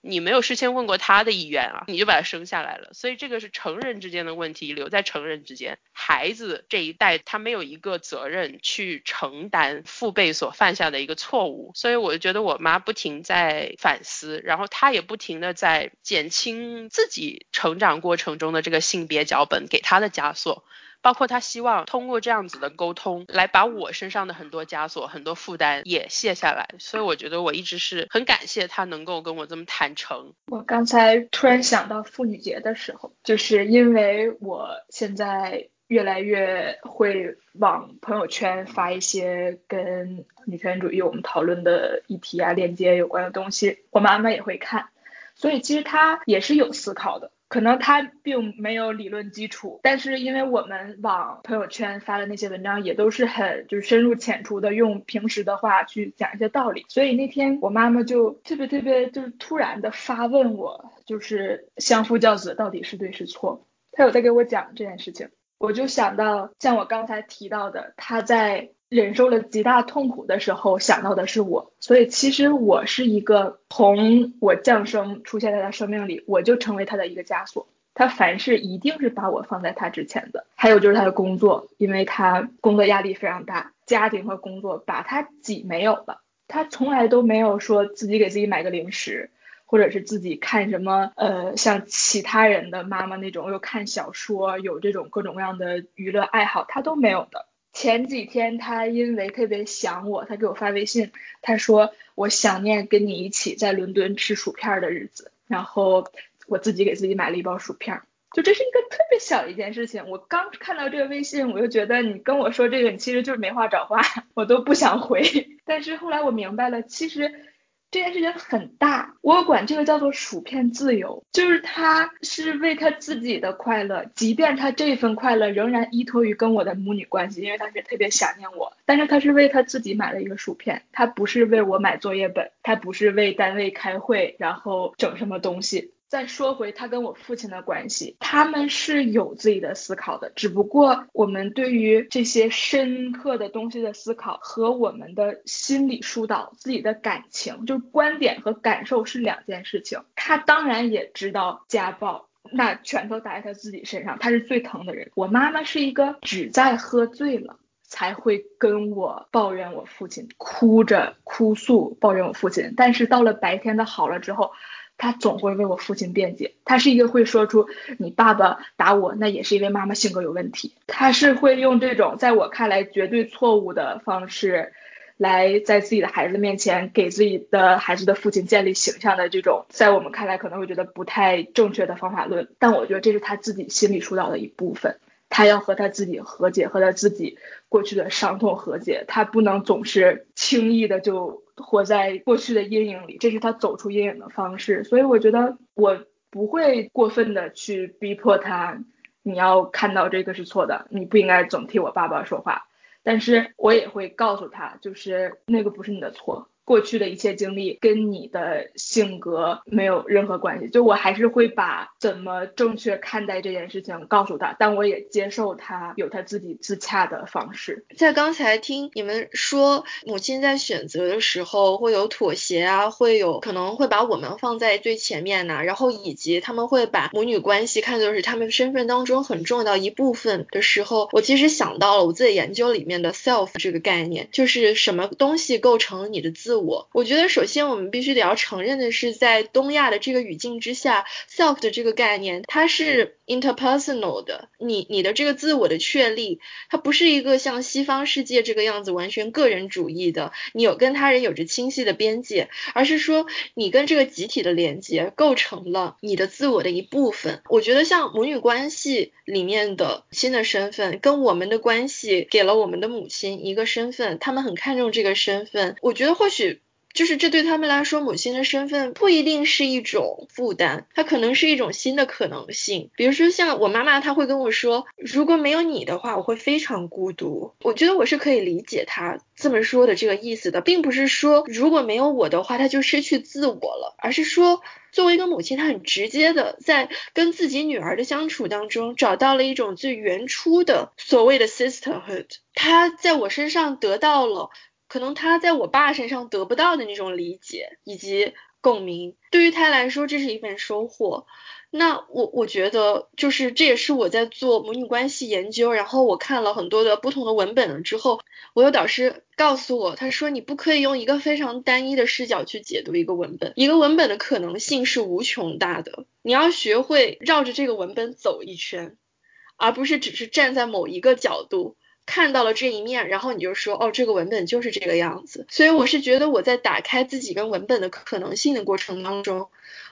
你没有事先问过他的意愿啊，你就把他生下来了，所以这个是成人之间的问题，留在成人之间。孩子这一代他没有一个责任去承担父辈所犯下的一个错误，所以我就觉得我妈不停在反思，然后她也不停的在减轻自己成长过程中的这个性别脚本给她的枷锁。包括他希望通过这样子的沟通，来把我身上的很多枷锁、很多负担也卸下来。所以我觉得我一直是很感谢他能够跟我这么坦诚。我刚才突然想到妇女节的时候，就是因为我现在越来越会往朋友圈发一些跟女权主义我们讨论的议题啊、链接有关的东西，我妈妈也会看，所以其实她也是有思考的。可能他并没有理论基础，但是因为我们往朋友圈发的那些文章也都是很就是深入浅出的，用平时的话去讲一些道理，所以那天我妈妈就特别特别就是突然的发问我，就是相夫教子到底是对是错？她有在给我讲这件事情，我就想到像我刚才提到的，她在。忍受了极大痛苦的时候，想到的是我，所以其实我是一个从我降生出现在他生命里，我就成为他的一个枷锁。他凡事一定是把我放在他之前的。还有就是他的工作，因为他工作压力非常大，家庭和工作把他挤没有了。他从来都没有说自己给自己买个零食，或者是自己看什么呃像其他人的妈妈那种，又看小说，有这种各种各样的娱乐爱好，他都没有的。前几天他因为特别想我，他给我发微信，他说我想念跟你一起在伦敦吃薯片的日子，然后我自己给自己买了一包薯片。就这是一个特别小一件事情。我刚看到这个微信，我就觉得你跟我说这个，你其实就是没话找话，我都不想回。但是后来我明白了，其实。这件事情很大，我管这个叫做薯片自由，就是他是为他自己的快乐，即便他这份快乐仍然依托于跟我的母女关系，因为他是特别想念我，但是他是为他自己买了一个薯片，他不是为我买作业本，他不是为单位开会然后整什么东西。再说回他跟我父亲的关系，他们是有自己的思考的，只不过我们对于这些深刻的东西的思考和我们的心理疏导、自己的感情，就是观点和感受是两件事情。他当然也知道家暴，那拳头打在他自己身上，他是最疼的人。我妈妈是一个只在喝醉了才会跟我抱怨我父亲，哭着哭诉抱怨我父亲，但是到了白天的好了之后。他总会为我父亲辩解，他是一个会说出你爸爸打我，那也是因为妈妈性格有问题。他是会用这种在我看来绝对错误的方式，来在自己的孩子面前给自己的孩子的父亲建立形象的这种，在我们看来可能会觉得不太正确的方法论，但我觉得这是他自己心理疏导的一部分。他要和他自己和解，和他自己过去的伤痛和解，他不能总是轻易的就。活在过去的阴影里，这是他走出阴影的方式。所以我觉得我不会过分的去逼迫他，你要看到这个是错的，你不应该总替我爸爸说话。但是我也会告诉他，就是那个不是你的错。过去的一切经历跟你的性格没有任何关系，就我还是会把怎么正确看待这件事情告诉他，但我也接受他有他自己自洽的方式。在刚才听你们说，母亲在选择的时候会有妥协啊，会有可能会把我们放在最前面呐，然后以及他们会把母女关系看作是他们身份当中很重要一部分的时候，我其实想到了我自己研究里面的 self 这个概念，就是什么东西构成你的自。我我觉得，首先我们必须得要承认的是，在东亚的这个语境之下，self 的这个概念，它是 interpersonal 的。你你的这个自我的确立，它不是一个像西方世界这个样子完全个人主义的，你有跟他人有着清晰的边界，而是说你跟这个集体的连接构成了你的自我的一部分。我觉得像母女关系里面的新的身份，跟我们的关系给了我们的母亲一个身份，他们很看重这个身份。我觉得或许。就是这对他们来说，母亲的身份不一定是一种负担，它可能是一种新的可能性。比如说像我妈妈，她会跟我说，如果没有你的话，我会非常孤独。我觉得我是可以理解她这么说的这个意思的，并不是说如果没有我的话，她就失去自我了，而是说作为一个母亲，她很直接的在跟自己女儿的相处当中，找到了一种最原初的所谓的 sisterhood，她在我身上得到了。可能他在我爸身上得不到的那种理解以及共鸣，对于他来说这是一份收获。那我我觉得就是这也是我在做母女关系研究，然后我看了很多的不同的文本了之后，我有导师告诉我，他说你不可以用一个非常单一的视角去解读一个文本，一个文本的可能性是无穷大的，你要学会绕着这个文本走一圈，而不是只是站在某一个角度。看到了这一面，然后你就说，哦，这个文本就是这个样子。所以我是觉得我在打开自己跟文本的可能性的过程当中，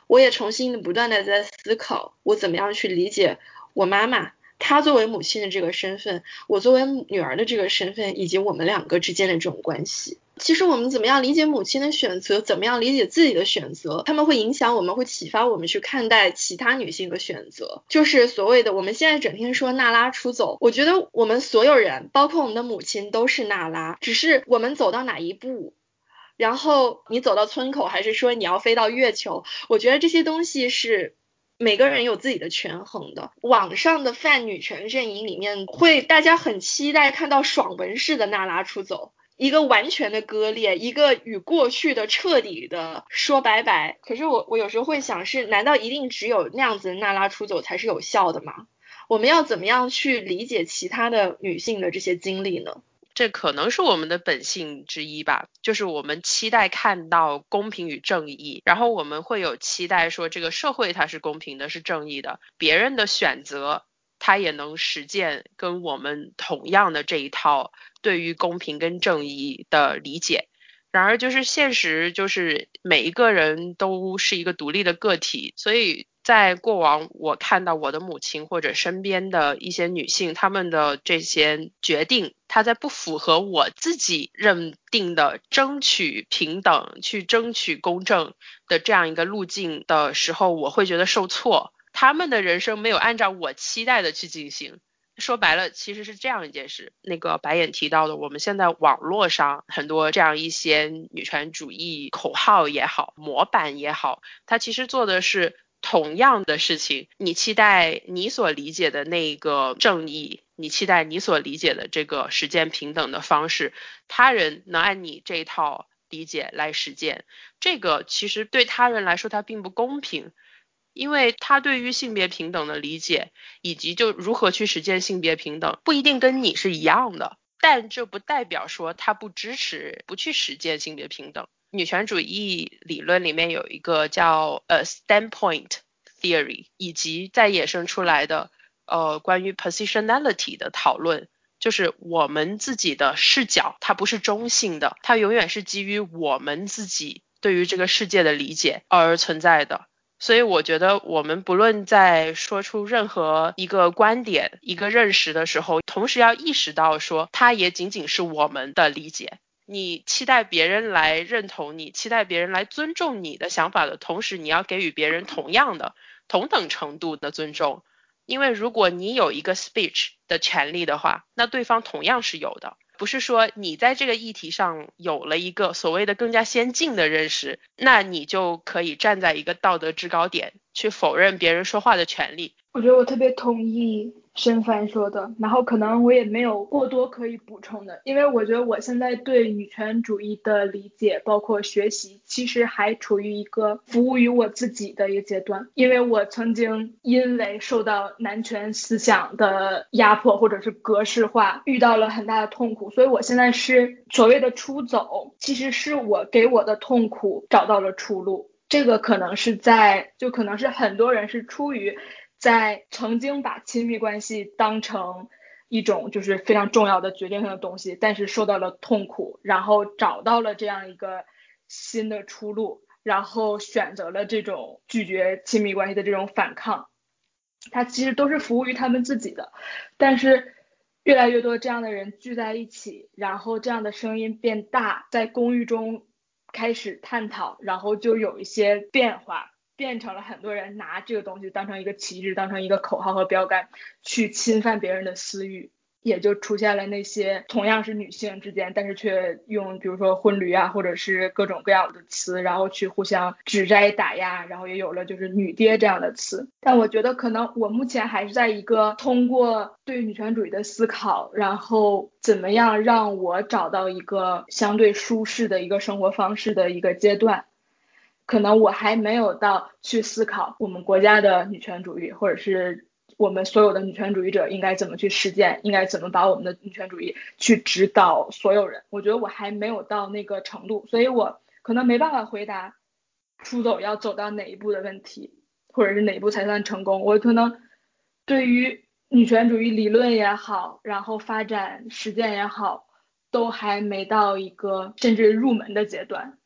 我也重新的不断的在思考，我怎么样去理解我妈妈。她作为母亲的这个身份，我作为女儿的这个身份，以及我们两个之间的这种关系，其实我们怎么样理解母亲的选择，怎么样理解自己的选择，他们会影响我们，会启发我们去看待其他女性的选择。就是所谓的我们现在整天说娜拉出走，我觉得我们所有人，包括我们的母亲，都是娜拉，只是我们走到哪一步，然后你走到村口，还是说你要飞到月球，我觉得这些东西是。每个人有自己的权衡的，网上的泛女权阵营里面会，大家很期待看到爽文式的娜拉出走，一个完全的割裂，一个与过去的彻底的说拜拜。可是我我有时候会想，是难道一定只有那样子的娜拉出走才是有效的吗？我们要怎么样去理解其他的女性的这些经历呢？这可能是我们的本性之一吧，就是我们期待看到公平与正义，然后我们会有期待说这个社会它是公平的，是正义的，别人的选择他也能实践跟我们同样的这一套对于公平跟正义的理解。然而就是现实就是每一个人都是一个独立的个体，所以。在过往我看到我的母亲或者身边的一些女性，她们的这些决定，她在不符合我自己认定的争取平等、去争取公正的这样一个路径的时候，我会觉得受挫。他们的人生没有按照我期待的去进行。说白了，其实是这样一件事。那个白眼提到的，我们现在网络上很多这样一些女权主义口号也好，模板也好，它其实做的是同样的事情。你期待你所理解的那个正义，你期待你所理解的这个实践平等的方式，他人能按你这一套理解来实践，这个其实对他人来说，它并不公平。因为他对于性别平等的理解，以及就如何去实践性别平等，不一定跟你是一样的。但这不代表说他不支持不去实践性别平等。女权主义理论里面有一个叫呃 standpoint theory，以及再衍生出来的呃关于 positionality 的讨论，就是我们自己的视角，它不是中性的，它永远是基于我们自己对于这个世界的理解而存在的。所以我觉得，我们不论在说出任何一个观点、一个认识的时候，同时要意识到，说它也仅仅是我们的理解。你期待别人来认同你，期待别人来尊重你的想法的同时，你要给予别人同样的、同等程度的尊重。因为如果你有一个 speech 的权利的话，那对方同样是有的。不是说你在这个议题上有了一个所谓的更加先进的认识，那你就可以站在一个道德制高点去否认别人说话的权利。我觉得我特别同意。申凡说的，然后可能我也没有过多可以补充的，因为我觉得我现在对女权主义的理解，包括学习，其实还处于一个服务于我自己的一个阶段。因为我曾经因为受到男权思想的压迫或者是格式化，遇到了很大的痛苦，所以我现在是所谓的出走，其实是我给我的痛苦找到了出路。这个可能是在，就可能是很多人是出于。在曾经把亲密关系当成一种就是非常重要的决定性的东西，但是受到了痛苦，然后找到了这样一个新的出路，然后选择了这种拒绝亲密关系的这种反抗，他其实都是服务于他们自己的，但是越来越多这样的人聚在一起，然后这样的声音变大，在公寓中开始探讨，然后就有一些变化。变成了很多人拿这个东西当成一个旗帜，当成一个口号和标杆，去侵犯别人的私欲，也就出现了那些同样是女性之间，但是却用比如说婚驴啊，或者是各种各样的词，然后去互相指摘打压，然后也有了就是女爹这样的词。但我觉得可能我目前还是在一个通过对女权主义的思考，然后怎么样让我找到一个相对舒适的一个生活方式的一个阶段。可能我还没有到去思考我们国家的女权主义，或者是我们所有的女权主义者应该怎么去实践，应该怎么把我们的女权主义去指导所有人。我觉得我还没有到那个程度，所以我可能没办法回答出走要走到哪一步的问题，或者是哪一步才算成功。我可能对于女权主义理论也好，然后发展实践也好，都还没到一个甚至入门的阶段。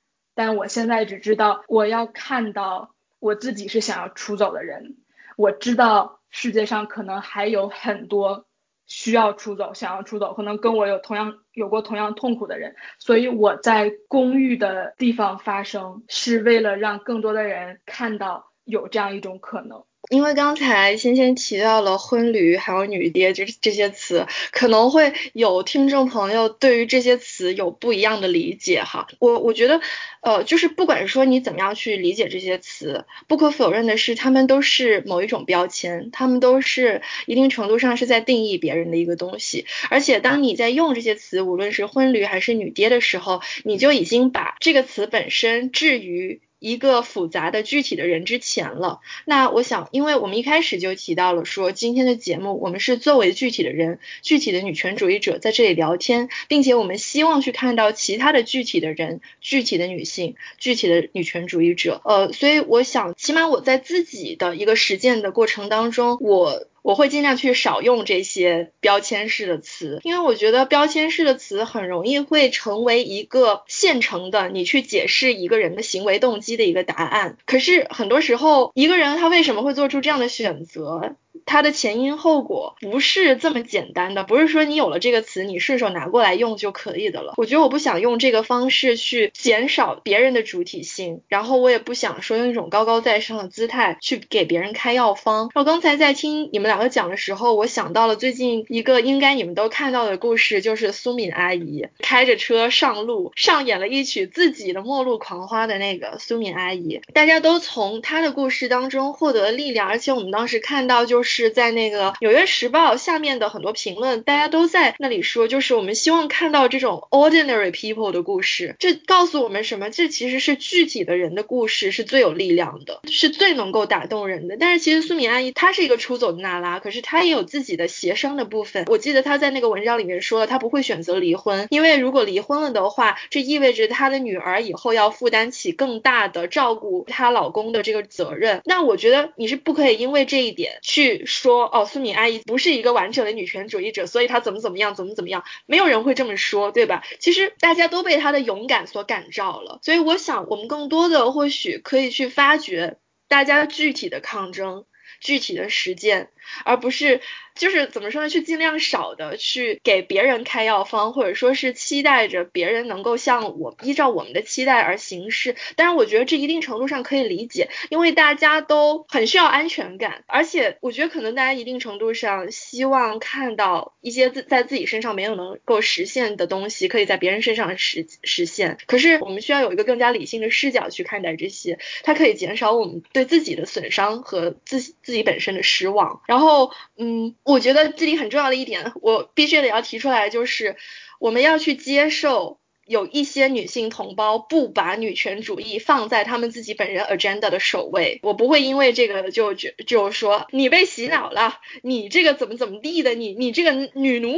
但我现在只知道，我要看到我自己是想要出走的人。我知道世界上可能还有很多需要出走、想要出走，可能跟我有同样有过同样痛苦的人。所以我在公寓的地方发声，是为了让更多的人看到有这样一种可能。因为刚才先先提到了婚驴还有女爹这这些词，可能会有听众朋友对于这些词有不一样的理解哈。我我觉得，呃，就是不管说你怎么样去理解这些词，不可否认的是，他们都是某一种标签，他们都是一定程度上是在定义别人的一个东西。而且当你在用这些词，无论是婚驴还是女爹的时候，你就已经把这个词本身置于。一个复杂的具体的人之前了，那我想，因为我们一开始就提到了说，今天的节目我们是作为具体的人、具体的女权主义者在这里聊天，并且我们希望去看到其他的具体的人、具体的女性、具体的女权主义者。呃，所以我想，起码我在自己的一个实践的过程当中，我我会尽量去少用这些标签式的词，因为我觉得标签式的词很容易会成为一个现成的你去解释一个人的行为动机的一个答案。可是很多时候，一个人他为什么会做出这样的选择？它的前因后果不是这么简单的，不是说你有了这个词，你顺手拿过来用就可以的了。我觉得我不想用这个方式去减少别人的主体性，然后我也不想说用一种高高在上的姿态去给别人开药方。我刚才在听你们两个讲的时候，我想到了最近一个应该你们都看到的故事，就是苏敏阿姨开着车上路，上演了一曲自己的《末路狂花》的那个苏敏阿姨，大家都从她的故事当中获得了力量，而且我们当时看到就是。在那个《纽约时报》下面的很多评论，大家都在那里说，就是我们希望看到这种 ordinary people 的故事。这告诉我们什么？这其实是具体的人的故事是最有力量的，是最能够打动人的。但是其实苏敏阿姨她是一个出走的娜拉，可是她也有自己的协商的部分。我记得她在那个文章里面说了，她不会选择离婚，因为如果离婚了的话，这意味着她的女儿以后要负担起更大的照顾她老公的这个责任。那我觉得你是不可以因为这一点去。说哦，苏敏阿姨不是一个完整的女权主义者，所以她怎么怎么样，怎么怎么样，没有人会这么说，对吧？其实大家都被她的勇敢所感召了，所以我想我们更多的或许可以去发掘大家具体的抗争、具体的实践，而不是。就是怎么说呢？去尽量少的去给别人开药方，或者说是期待着别人能够像我依照我们的期待而行事。但是我觉得这一定程度上可以理解，因为大家都很需要安全感，而且我觉得可能大家一定程度上希望看到一些自在自己身上没有能够实现的东西，可以在别人身上实实现。可是我们需要有一个更加理性的视角去看待这些，它可以减少我们对自己的损伤和自自己本身的失望。然后，嗯。我觉得这里很重要的一点，我必须得要提出来，就是我们要去接受。有一些女性同胞不把女权主义放在他们自己本人 agenda 的首位，我不会因为这个就觉就说你被洗脑了，你这个怎么怎么地的，你你这个女奴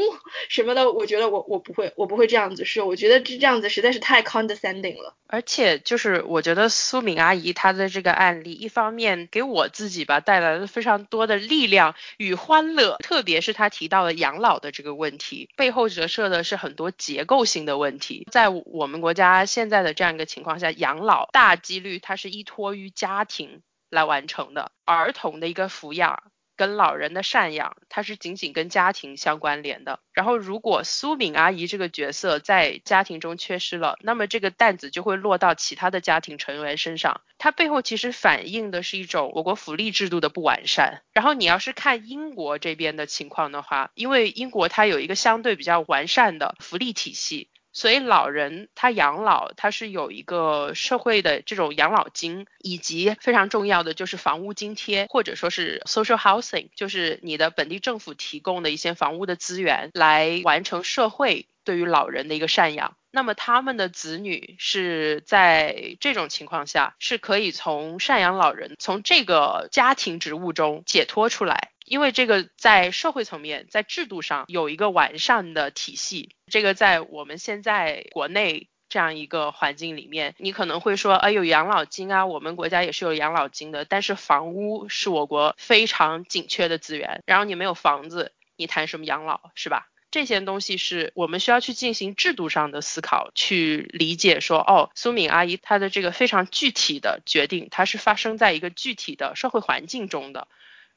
什么的，我觉得我我不会我不会这样子说，我觉得这这样子实在是太 condescending 了。而且就是我觉得苏敏阿姨她的这个案例，一方面给我自己吧带来了非常多的力量与欢乐，特别是她提到了养老的这个问题，背后折射的是很多结构性的问题，在。在我们国家现在的这样一个情况下，养老大几率它是依托于家庭来完成的，儿童的一个抚养跟老人的赡养，它是紧紧跟家庭相关联的。然后，如果苏敏阿姨这个角色在家庭中缺失了，那么这个担子就会落到其他的家庭成员身上。它背后其实反映的是一种我国福利制度的不完善。然后，你要是看英国这边的情况的话，因为英国它有一个相对比较完善的福利体系。所以老人他养老，他是有一个社会的这种养老金，以及非常重要的就是房屋津贴，或者说是 social housing，就是你的本地政府提供的一些房屋的资源，来完成社会对于老人的一个赡养。那么他们的子女是在这种情况下，是可以从赡养老人从这个家庭职务中解脱出来。因为这个在社会层面，在制度上有一个完善的体系，这个在我们现在国内这样一个环境里面，你可能会说，哎，有养老金啊，我们国家也是有养老金的，但是房屋是我国非常紧缺的资源，然后你没有房子，你谈什么养老，是吧？这些东西是我们需要去进行制度上的思考，去理解说，哦，苏敏阿姨她的这个非常具体的决定，它是发生在一个具体的社会环境中的。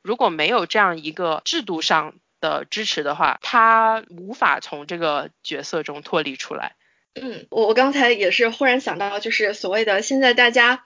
如果没有这样一个制度上的支持的话，他无法从这个角色中脱离出来。嗯，我我刚才也是忽然想到，就是所谓的现在大家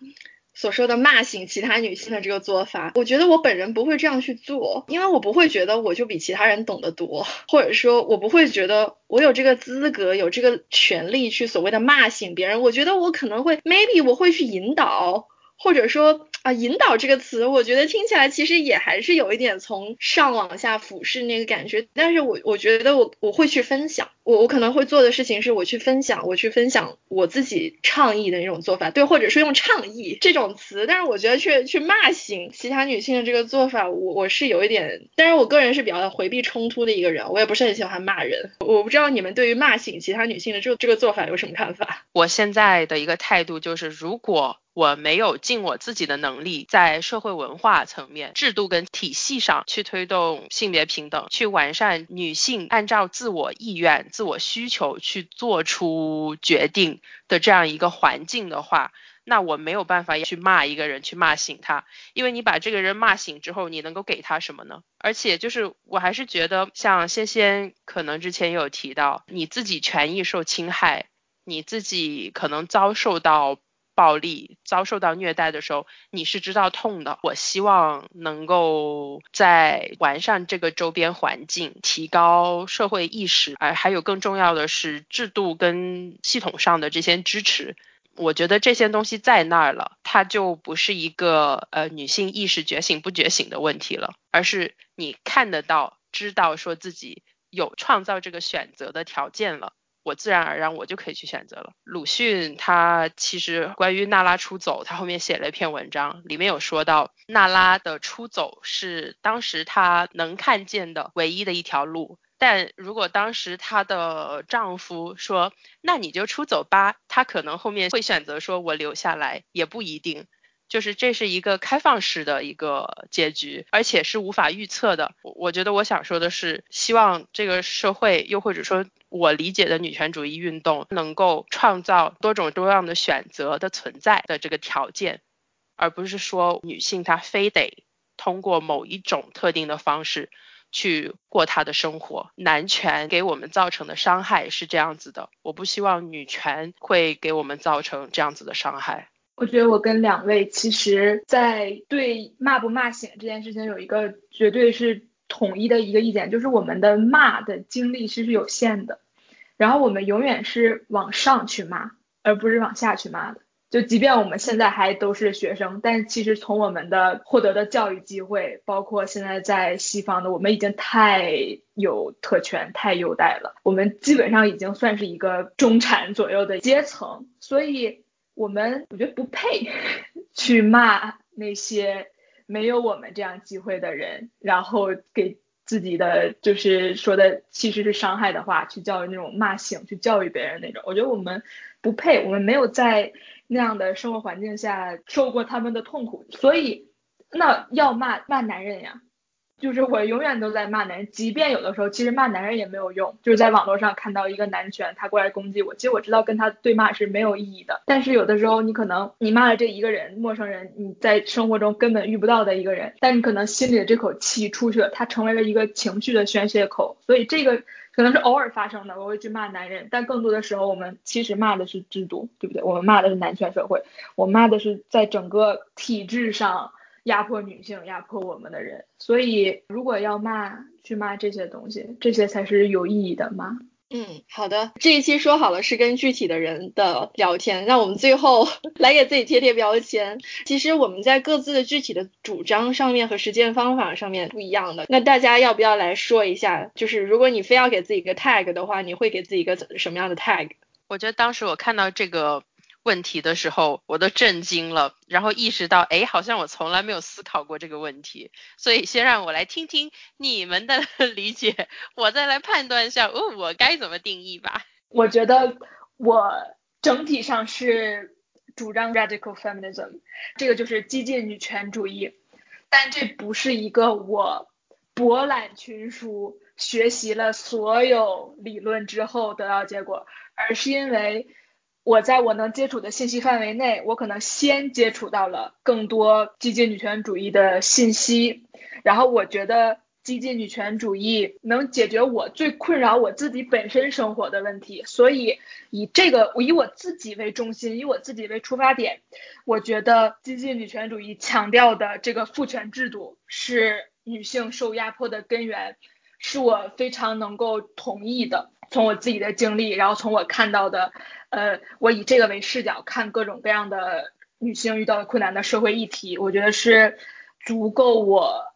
所说的骂醒其他女性的这个做法，我觉得我本人不会这样去做，因为我不会觉得我就比其他人懂得多，或者说我不会觉得我有这个资格、有这个权利去所谓的骂醒别人。我觉得我可能会，maybe 我会去引导。或者说啊，引导这个词，我觉得听起来其实也还是有一点从上往下俯视那个感觉。但是我我觉得我我会去分享，我我可能会做的事情是我去分享，我去分享我自己倡议的那种做法，对，或者是用倡议这种词。但是我觉得去去骂醒其他女性的这个做法，我我是有一点，但是我个人是比较回避冲突的一个人，我也不是很喜欢骂人。我不知道你们对于骂醒其他女性的这这个做法有什么看法？我现在的一个态度就是，如果我没有尽我自己的能力，在社会文化层面、制度跟体系上去推动性别平等，去完善女性按照自我意愿、自我需求去做出决定的这样一个环境的话。那我没有办法去骂一个人，去骂醒他，因为你把这个人骂醒之后，你能够给他什么呢？而且就是我还是觉得，像仙仙可能之前有提到，你自己权益受侵害，你自己可能遭受到暴力、遭受到虐待的时候，你是知道痛的。我希望能够在完善这个周边环境，提高社会意识，而还有更重要的是制度跟系统上的这些支持。我觉得这些东西在那儿了，它就不是一个呃女性意识觉醒不觉醒的问题了，而是你看得到、知道说自己有创造这个选择的条件了，我自然而然我就可以去选择了。鲁迅他其实关于娜拉出走，他后面写了一篇文章，里面有说到娜拉的出走是当时她能看见的唯一的一条路。但如果当时她的丈夫说，那你就出走吧，她可能后面会选择说我留下来，也不一定。就是这是一个开放式的一个结局，而且是无法预测的。我我觉得我想说的是，希望这个社会，又或者说我理解的女权主义运动，能够创造多种多样的选择的存在的这个条件，而不是说女性她非得通过某一种特定的方式。去过他的生活，男权给我们造成的伤害是这样子的，我不希望女权会给我们造成这样子的伤害。我觉得我跟两位其实，在对骂不骂醒这件事情有一个绝对是统一的一个意见，就是我们的骂的精力是是有限的，然后我们永远是往上去骂，而不是往下去骂的。就即便我们现在还都是学生，但其实从我们的获得的教育机会，包括现在在西方的，我们已经太有特权、太优待了。我们基本上已经算是一个中产左右的阶层，所以我们我觉得不配 去骂那些没有我们这样机会的人，然后给自己的就是说的其实是伤害的话去教育那种骂醒、去教育别人那种。我觉得我们不配，我们没有在。那样的生活环境下受过他们的痛苦，所以那要骂骂男人呀，就是我永远都在骂男人，即便有的时候其实骂男人也没有用，就是在网络上看到一个男权他过来攻击我，其实我知道跟他对骂是没有意义的，但是有的时候你可能你骂了这一个人，陌生人你在生活中根本遇不到的一个人，但你可能心里的这口气出去了，他成为了一个情绪的宣泄口，所以这个。可能是偶尔发生的，我会去骂男人，但更多的时候，我们其实骂的是制度，对不对？我们骂的是男权社会，我骂的是在整个体制上压迫女性、压迫我们的人。所以，如果要骂，去骂这些东西，这些才是有意义的骂。嗯，好的，这一期说好了是跟具体的人的聊天，那我们最后 来给自己贴贴标签。其实我们在各自的具体的主张上面和实践方法上面不一样的，那大家要不要来说一下？就是如果你非要给自己一个 tag 的话，你会给自己一个什么样的 tag？我觉得当时我看到这个。问题的时候，我都震惊了，然后意识到，哎，好像我从来没有思考过这个问题，所以先让我来听听你们的 理解，我再来判断一下，哦，我该怎么定义吧。我觉得我整体上是主张 radical feminism，这个就是激进女权主义，但这不是一个我博览群书、学习了所有理论之后得到结果，而是因为。我在我能接触的信息范围内，我可能先接触到了更多激进女权主义的信息，然后我觉得激进女权主义能解决我最困扰我自己本身生活的问题，所以以这个我以我自己为中心，以我自己为出发点，我觉得激进女权主义强调的这个父权制度是女性受压迫的根源，是我非常能够同意的。从我自己的经历，然后从我看到的。呃，我以这个为视角看各种各样的女性遇到的困难的社会议题，我觉得是足够我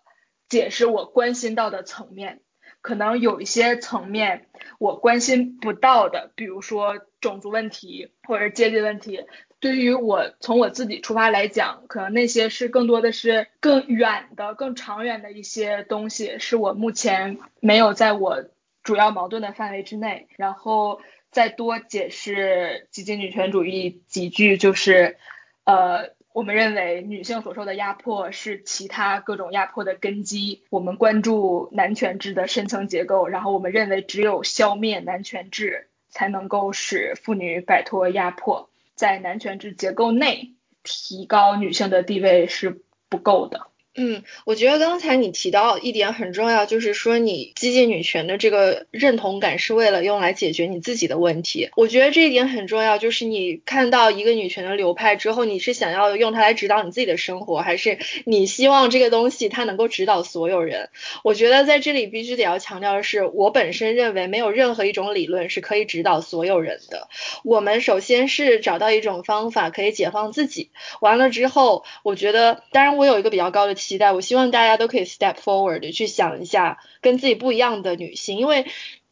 解释我关心到的层面。可能有一些层面我关心不到的，比如说种族问题或者阶级问题，对于我从我自己出发来讲，可能那些是更多的是更远的、更长远的一些东西，是我目前没有在我主要矛盾的范围之内。然后。再多解释激进女权主义几句，就是呃，我们认为女性所受的压迫是其他各种压迫的根基。我们关注男权制的深层结构，然后我们认为只有消灭男权制，才能够使妇女摆脱压迫。在男权制结构内，提高女性的地位是不够的。嗯，我觉得刚才你提到一点很重要，就是说你激进女权的这个认同感是为了用来解决你自己的问题。我觉得这一点很重要，就是你看到一个女权的流派之后，你是想要用它来指导你自己的生活，还是你希望这个东西它能够指导所有人？我觉得在这里必须得要强调的是，我本身认为没有任何一种理论是可以指导所有人的。我们首先是找到一种方法可以解放自己，完了之后，我觉得，当然我有一个比较高的。期待，我希望大家都可以 step forward 去想一下跟自己不一样的女性，因为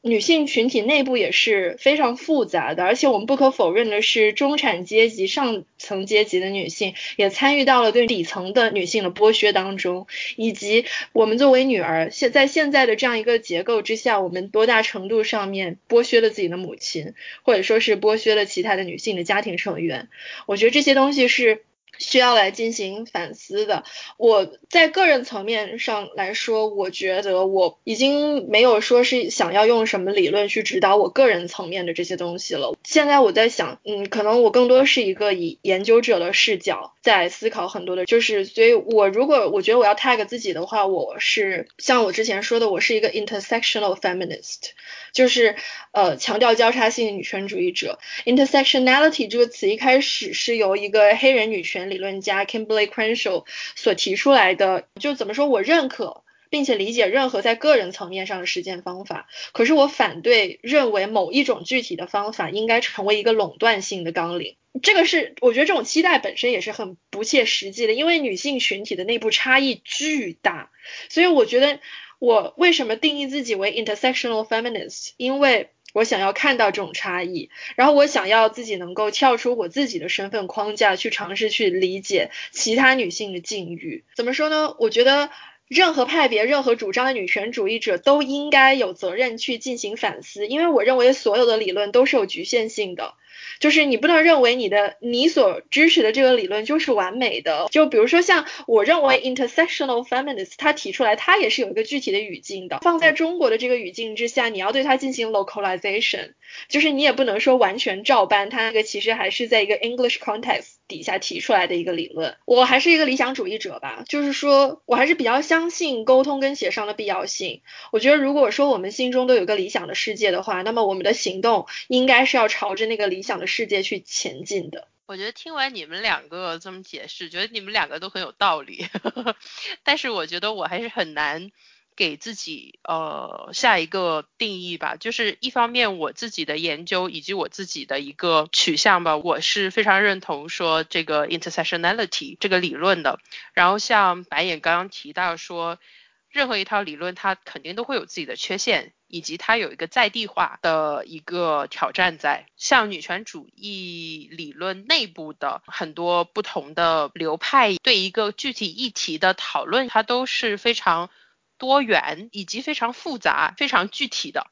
女性群体内部也是非常复杂的，而且我们不可否认的是，中产阶级、上层阶级的女性也参与到了对底层的女性的剥削当中，以及我们作为女儿，现在现在的这样一个结构之下，我们多大程度上面剥削了自己的母亲，或者说是剥削了其他的女性的家庭成员，我觉得这些东西是。需要来进行反思的。我在个人层面上来说，我觉得我已经没有说是想要用什么理论去指导我个人层面的这些东西了。现在我在想，嗯，可能我更多是一个以研究者的视角在思考很多的，就是所以，我如果我觉得我要 tag 自己的话，我是像我之前说的，我是一个 intersectional feminist，就是呃强调交叉性女权主义者。intersectionality 这个词一开始是由一个黑人女权。理论家 Kimberly Crenshaw 所提出来的，就怎么说我认可并且理解任何在个人层面上的实践方法，可是我反对认为某一种具体的方法应该成为一个垄断性的纲领。这个是我觉得这种期待本身也是很不切实际的，因为女性群体的内部差异巨大，所以我觉得我为什么定义自己为 intersectional feminist，因为。我想要看到这种差异，然后我想要自己能够跳出我自己的身份框架，去尝试去理解其他女性的境遇。怎么说呢？我觉得任何派别、任何主张的女权主义者都应该有责任去进行反思，因为我认为所有的理论都是有局限性的。就是你不能认为你的你所支持的这个理论就是完美的。就比如说像我认为 intersectional feminist，他提出来，他也是有一个具体的语境的。放在中国的这个语境之下，你要对它进行 localization，就是你也不能说完全照搬它那个，其实还是在一个 English context 底下提出来的一个理论。我还是一个理想主义者吧，就是说我还是比较相信沟通跟协商的必要性。我觉得如果说我们心中都有个理想的世界的话，那么我们的行动应该是要朝着那个理想的。世界去前进的，我觉得听完你们两个这么解释，觉得你们两个都很有道理。但是我觉得我还是很难给自己呃下一个定义吧。就是一方面我自己的研究以及我自己的一个取向吧，我是非常认同说这个 intersectionality 这个理论的。然后像白眼刚刚提到说，任何一套理论它肯定都会有自己的缺陷。以及它有一个在地化的一个挑战在，像女权主义理论内部的很多不同的流派对一个具体议题的讨论，它都是非常多元以及非常复杂、非常具体的，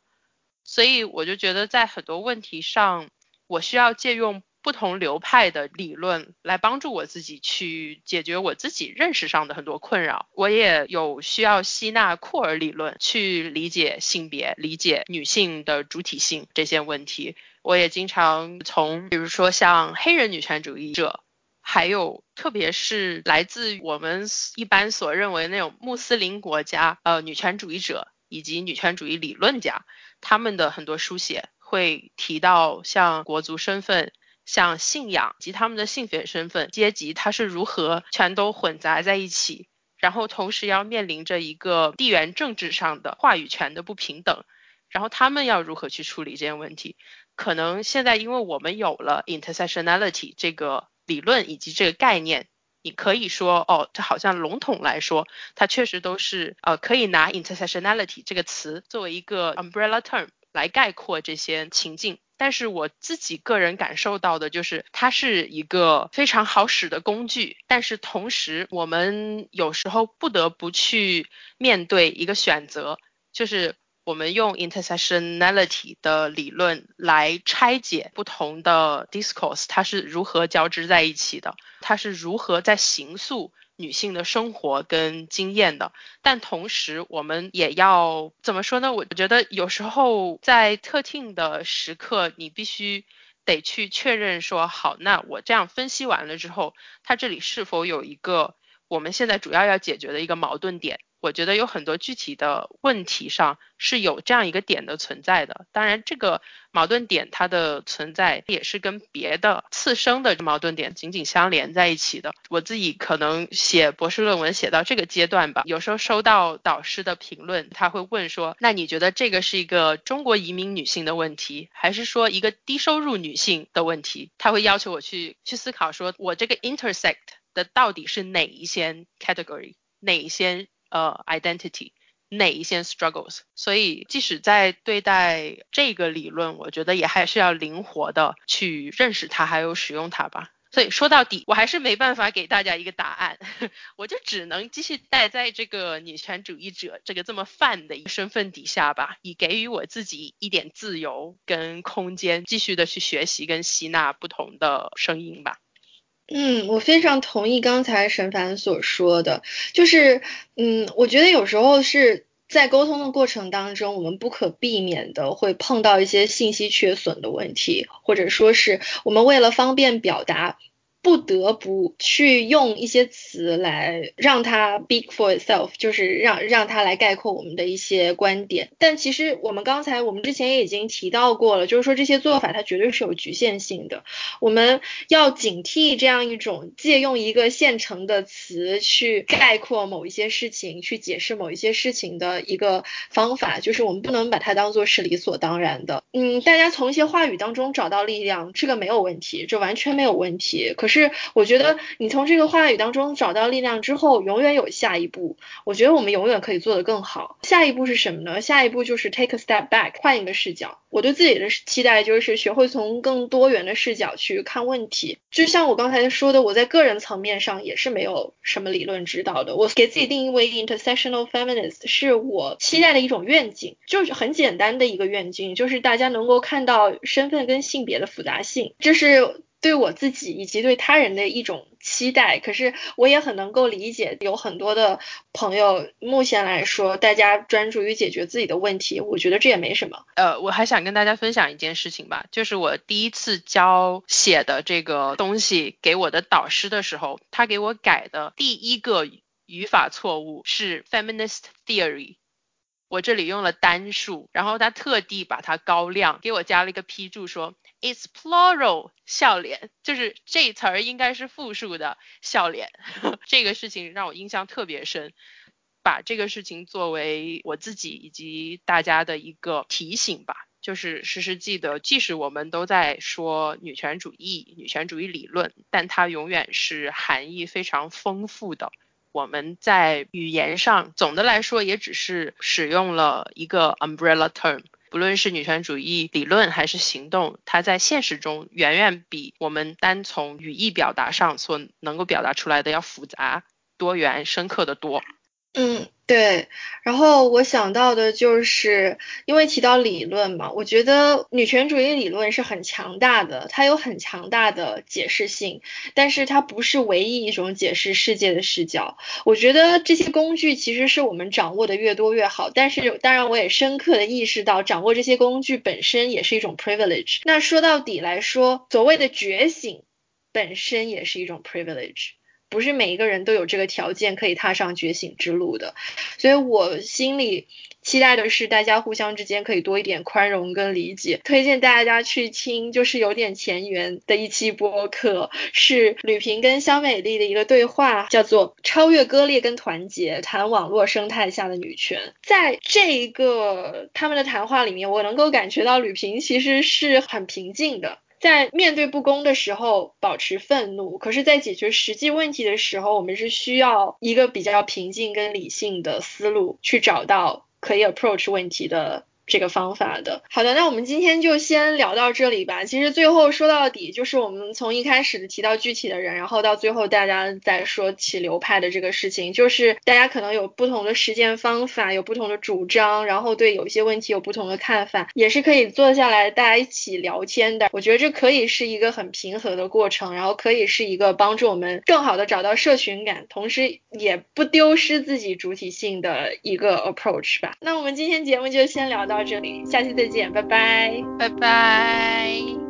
所以我就觉得在很多问题上，我需要借用。不同流派的理论来帮助我自己去解决我自己认识上的很多困扰。我也有需要吸纳库尔理论去理解性别、理解女性的主体性这些问题。我也经常从，比如说像黑人女权主义者，还有特别是来自我们一般所认为那种穆斯林国家，呃，女权主义者以及女权主义理论家，他们的很多书写会提到像国族身份。像信仰及他们的性别身份、阶级，它是如何全都混杂在一起，然后同时要面临着一个地缘政治上的话语权的不平等，然后他们要如何去处理这些问题？可能现在因为我们有了 intersectionality 这个理论以及这个概念，你可以说哦，这好像笼统来说，它确实都是呃可以拿 intersectionality 这个词作为一个 umbrella term 来概括这些情境。但是我自己个人感受到的就是，它是一个非常好使的工具。但是同时，我们有时候不得不去面对一个选择，就是我们用 intersectionality 的理论来拆解不同的 discourse，它是如何交织在一起的，它是如何在形塑女性的生活跟经验的。但同时，我们也要怎么说呢？我觉得有时候在特定的时刻，你必须得去确认说，好，那我这样分析完了之后，它这里是否有一个我们现在主要要解决的一个矛盾点？我觉得有很多具体的问题上是有这样一个点的存在的。当然，这个矛盾点它的存在也是跟别的次生的矛盾点紧紧相连在一起的。我自己可能写博士论文写到这个阶段吧，有时候收到导师的评论，他会问说：“那你觉得这个是一个中国移民女性的问题，还是说一个低收入女性的问题？”他会要求我去去思考，说我这个 intersect 的到底是哪一些 category，哪一些。呃，identity 哪一些 struggles，所以即使在对待这个理论，我觉得也还是要灵活的去认识它，还有使用它吧。所以说到底，我还是没办法给大家一个答案，我就只能继续待在这个女权主义者这个这么泛的一个身份底下吧，以给予我自己一点自由跟空间，继续的去学习跟吸纳不同的声音吧。嗯，我非常同意刚才沈凡所说的，就是，嗯，我觉得有时候是在沟通的过程当中，我们不可避免的会碰到一些信息缺损的问题，或者说是我们为了方便表达。不得不去用一些词来让它 speak for itself，就是让让它来概括我们的一些观点。但其实我们刚才我们之前也已经提到过了，就是说这些做法它绝对是有局限性的。我们要警惕这样一种借用一个现成的词去概括某一些事情、去解释某一些事情的一个方法，就是我们不能把它当做是理所当然的。嗯，大家从一些话语当中找到力量，这个没有问题，这完全没有问题。可是，我觉得你从这个话语当中找到力量之后，永远有下一步。我觉得我们永远可以做得更好。下一步是什么呢？下一步就是 take a step back，换一个视角。我对自己的期待就是学会从更多元的视角去看问题。就像我刚才说的，我在个人层面上也是没有什么理论指导的。我给自己定义为 intersectional feminist，是我期待的一种愿景，就是很简单的一个愿景，就是大家能够看到身份跟性别的复杂性。这是。对我自己以及对他人的一种期待，可是我也很能够理解，有很多的朋友目前来说，大家专注于解决自己的问题，我觉得这也没什么。呃，我还想跟大家分享一件事情吧，就是我第一次教写的这个东西给我的导师的时候，他给我改的第一个语法错误是 feminist theory。我这里用了单数，然后他特地把它高亮，给我加了一个批注说 it's plural 笑脸，就是这词儿应该是复数的笑脸。这个事情让我印象特别深，把这个事情作为我自己以及大家的一个提醒吧，就是时时记得，即使我们都在说女权主义、女权主义理论，但它永远是含义非常丰富的。我们在语言上总的来说也只是使用了一个 umbrella term，不论是女权主义理论还是行动，它在现实中远远比我们单从语义表达上所能够表达出来的要复杂、多元、深刻的多。嗯。对，然后我想到的就是，因为提到理论嘛，我觉得女权主义理论是很强大的，它有很强大的解释性，但是它不是唯一一种解释世界的视角。我觉得这些工具其实是我们掌握的越多越好，但是当然我也深刻的意识到，掌握这些工具本身也是一种 privilege。那说到底来说，所谓的觉醒本身也是一种 privilege。不是每一个人都有这个条件可以踏上觉醒之路的，所以我心里期待的是大家互相之间可以多一点宽容跟理解。推荐大家去听，就是有点前缘的一期播客，是吕萍跟肖美丽的一个对话，叫做《超越割裂跟团结：谈网络生态下的女权》。在这一个他们的谈话里面，我能够感觉到吕萍其实是很平静的。在面对不公的时候保持愤怒，可是，在解决实际问题的时候，我们是需要一个比较平静跟理性的思路，去找到可以 approach 问题的。这个方法的。好的，那我们今天就先聊到这里吧。其实最后说到底，就是我们从一开始提到具体的人，然后到最后大家再说起流派的这个事情，就是大家可能有不同的实践方法，有不同的主张，然后对有些问题有不同的看法，也是可以坐下来大家一起聊天的。我觉得这可以是一个很平和的过程，然后可以是一个帮助我们更好的找到社群感，同时也不丢失自己主体性的一个 approach 吧。那我们今天节目就先聊到到这里下期再见拜拜。拜拜。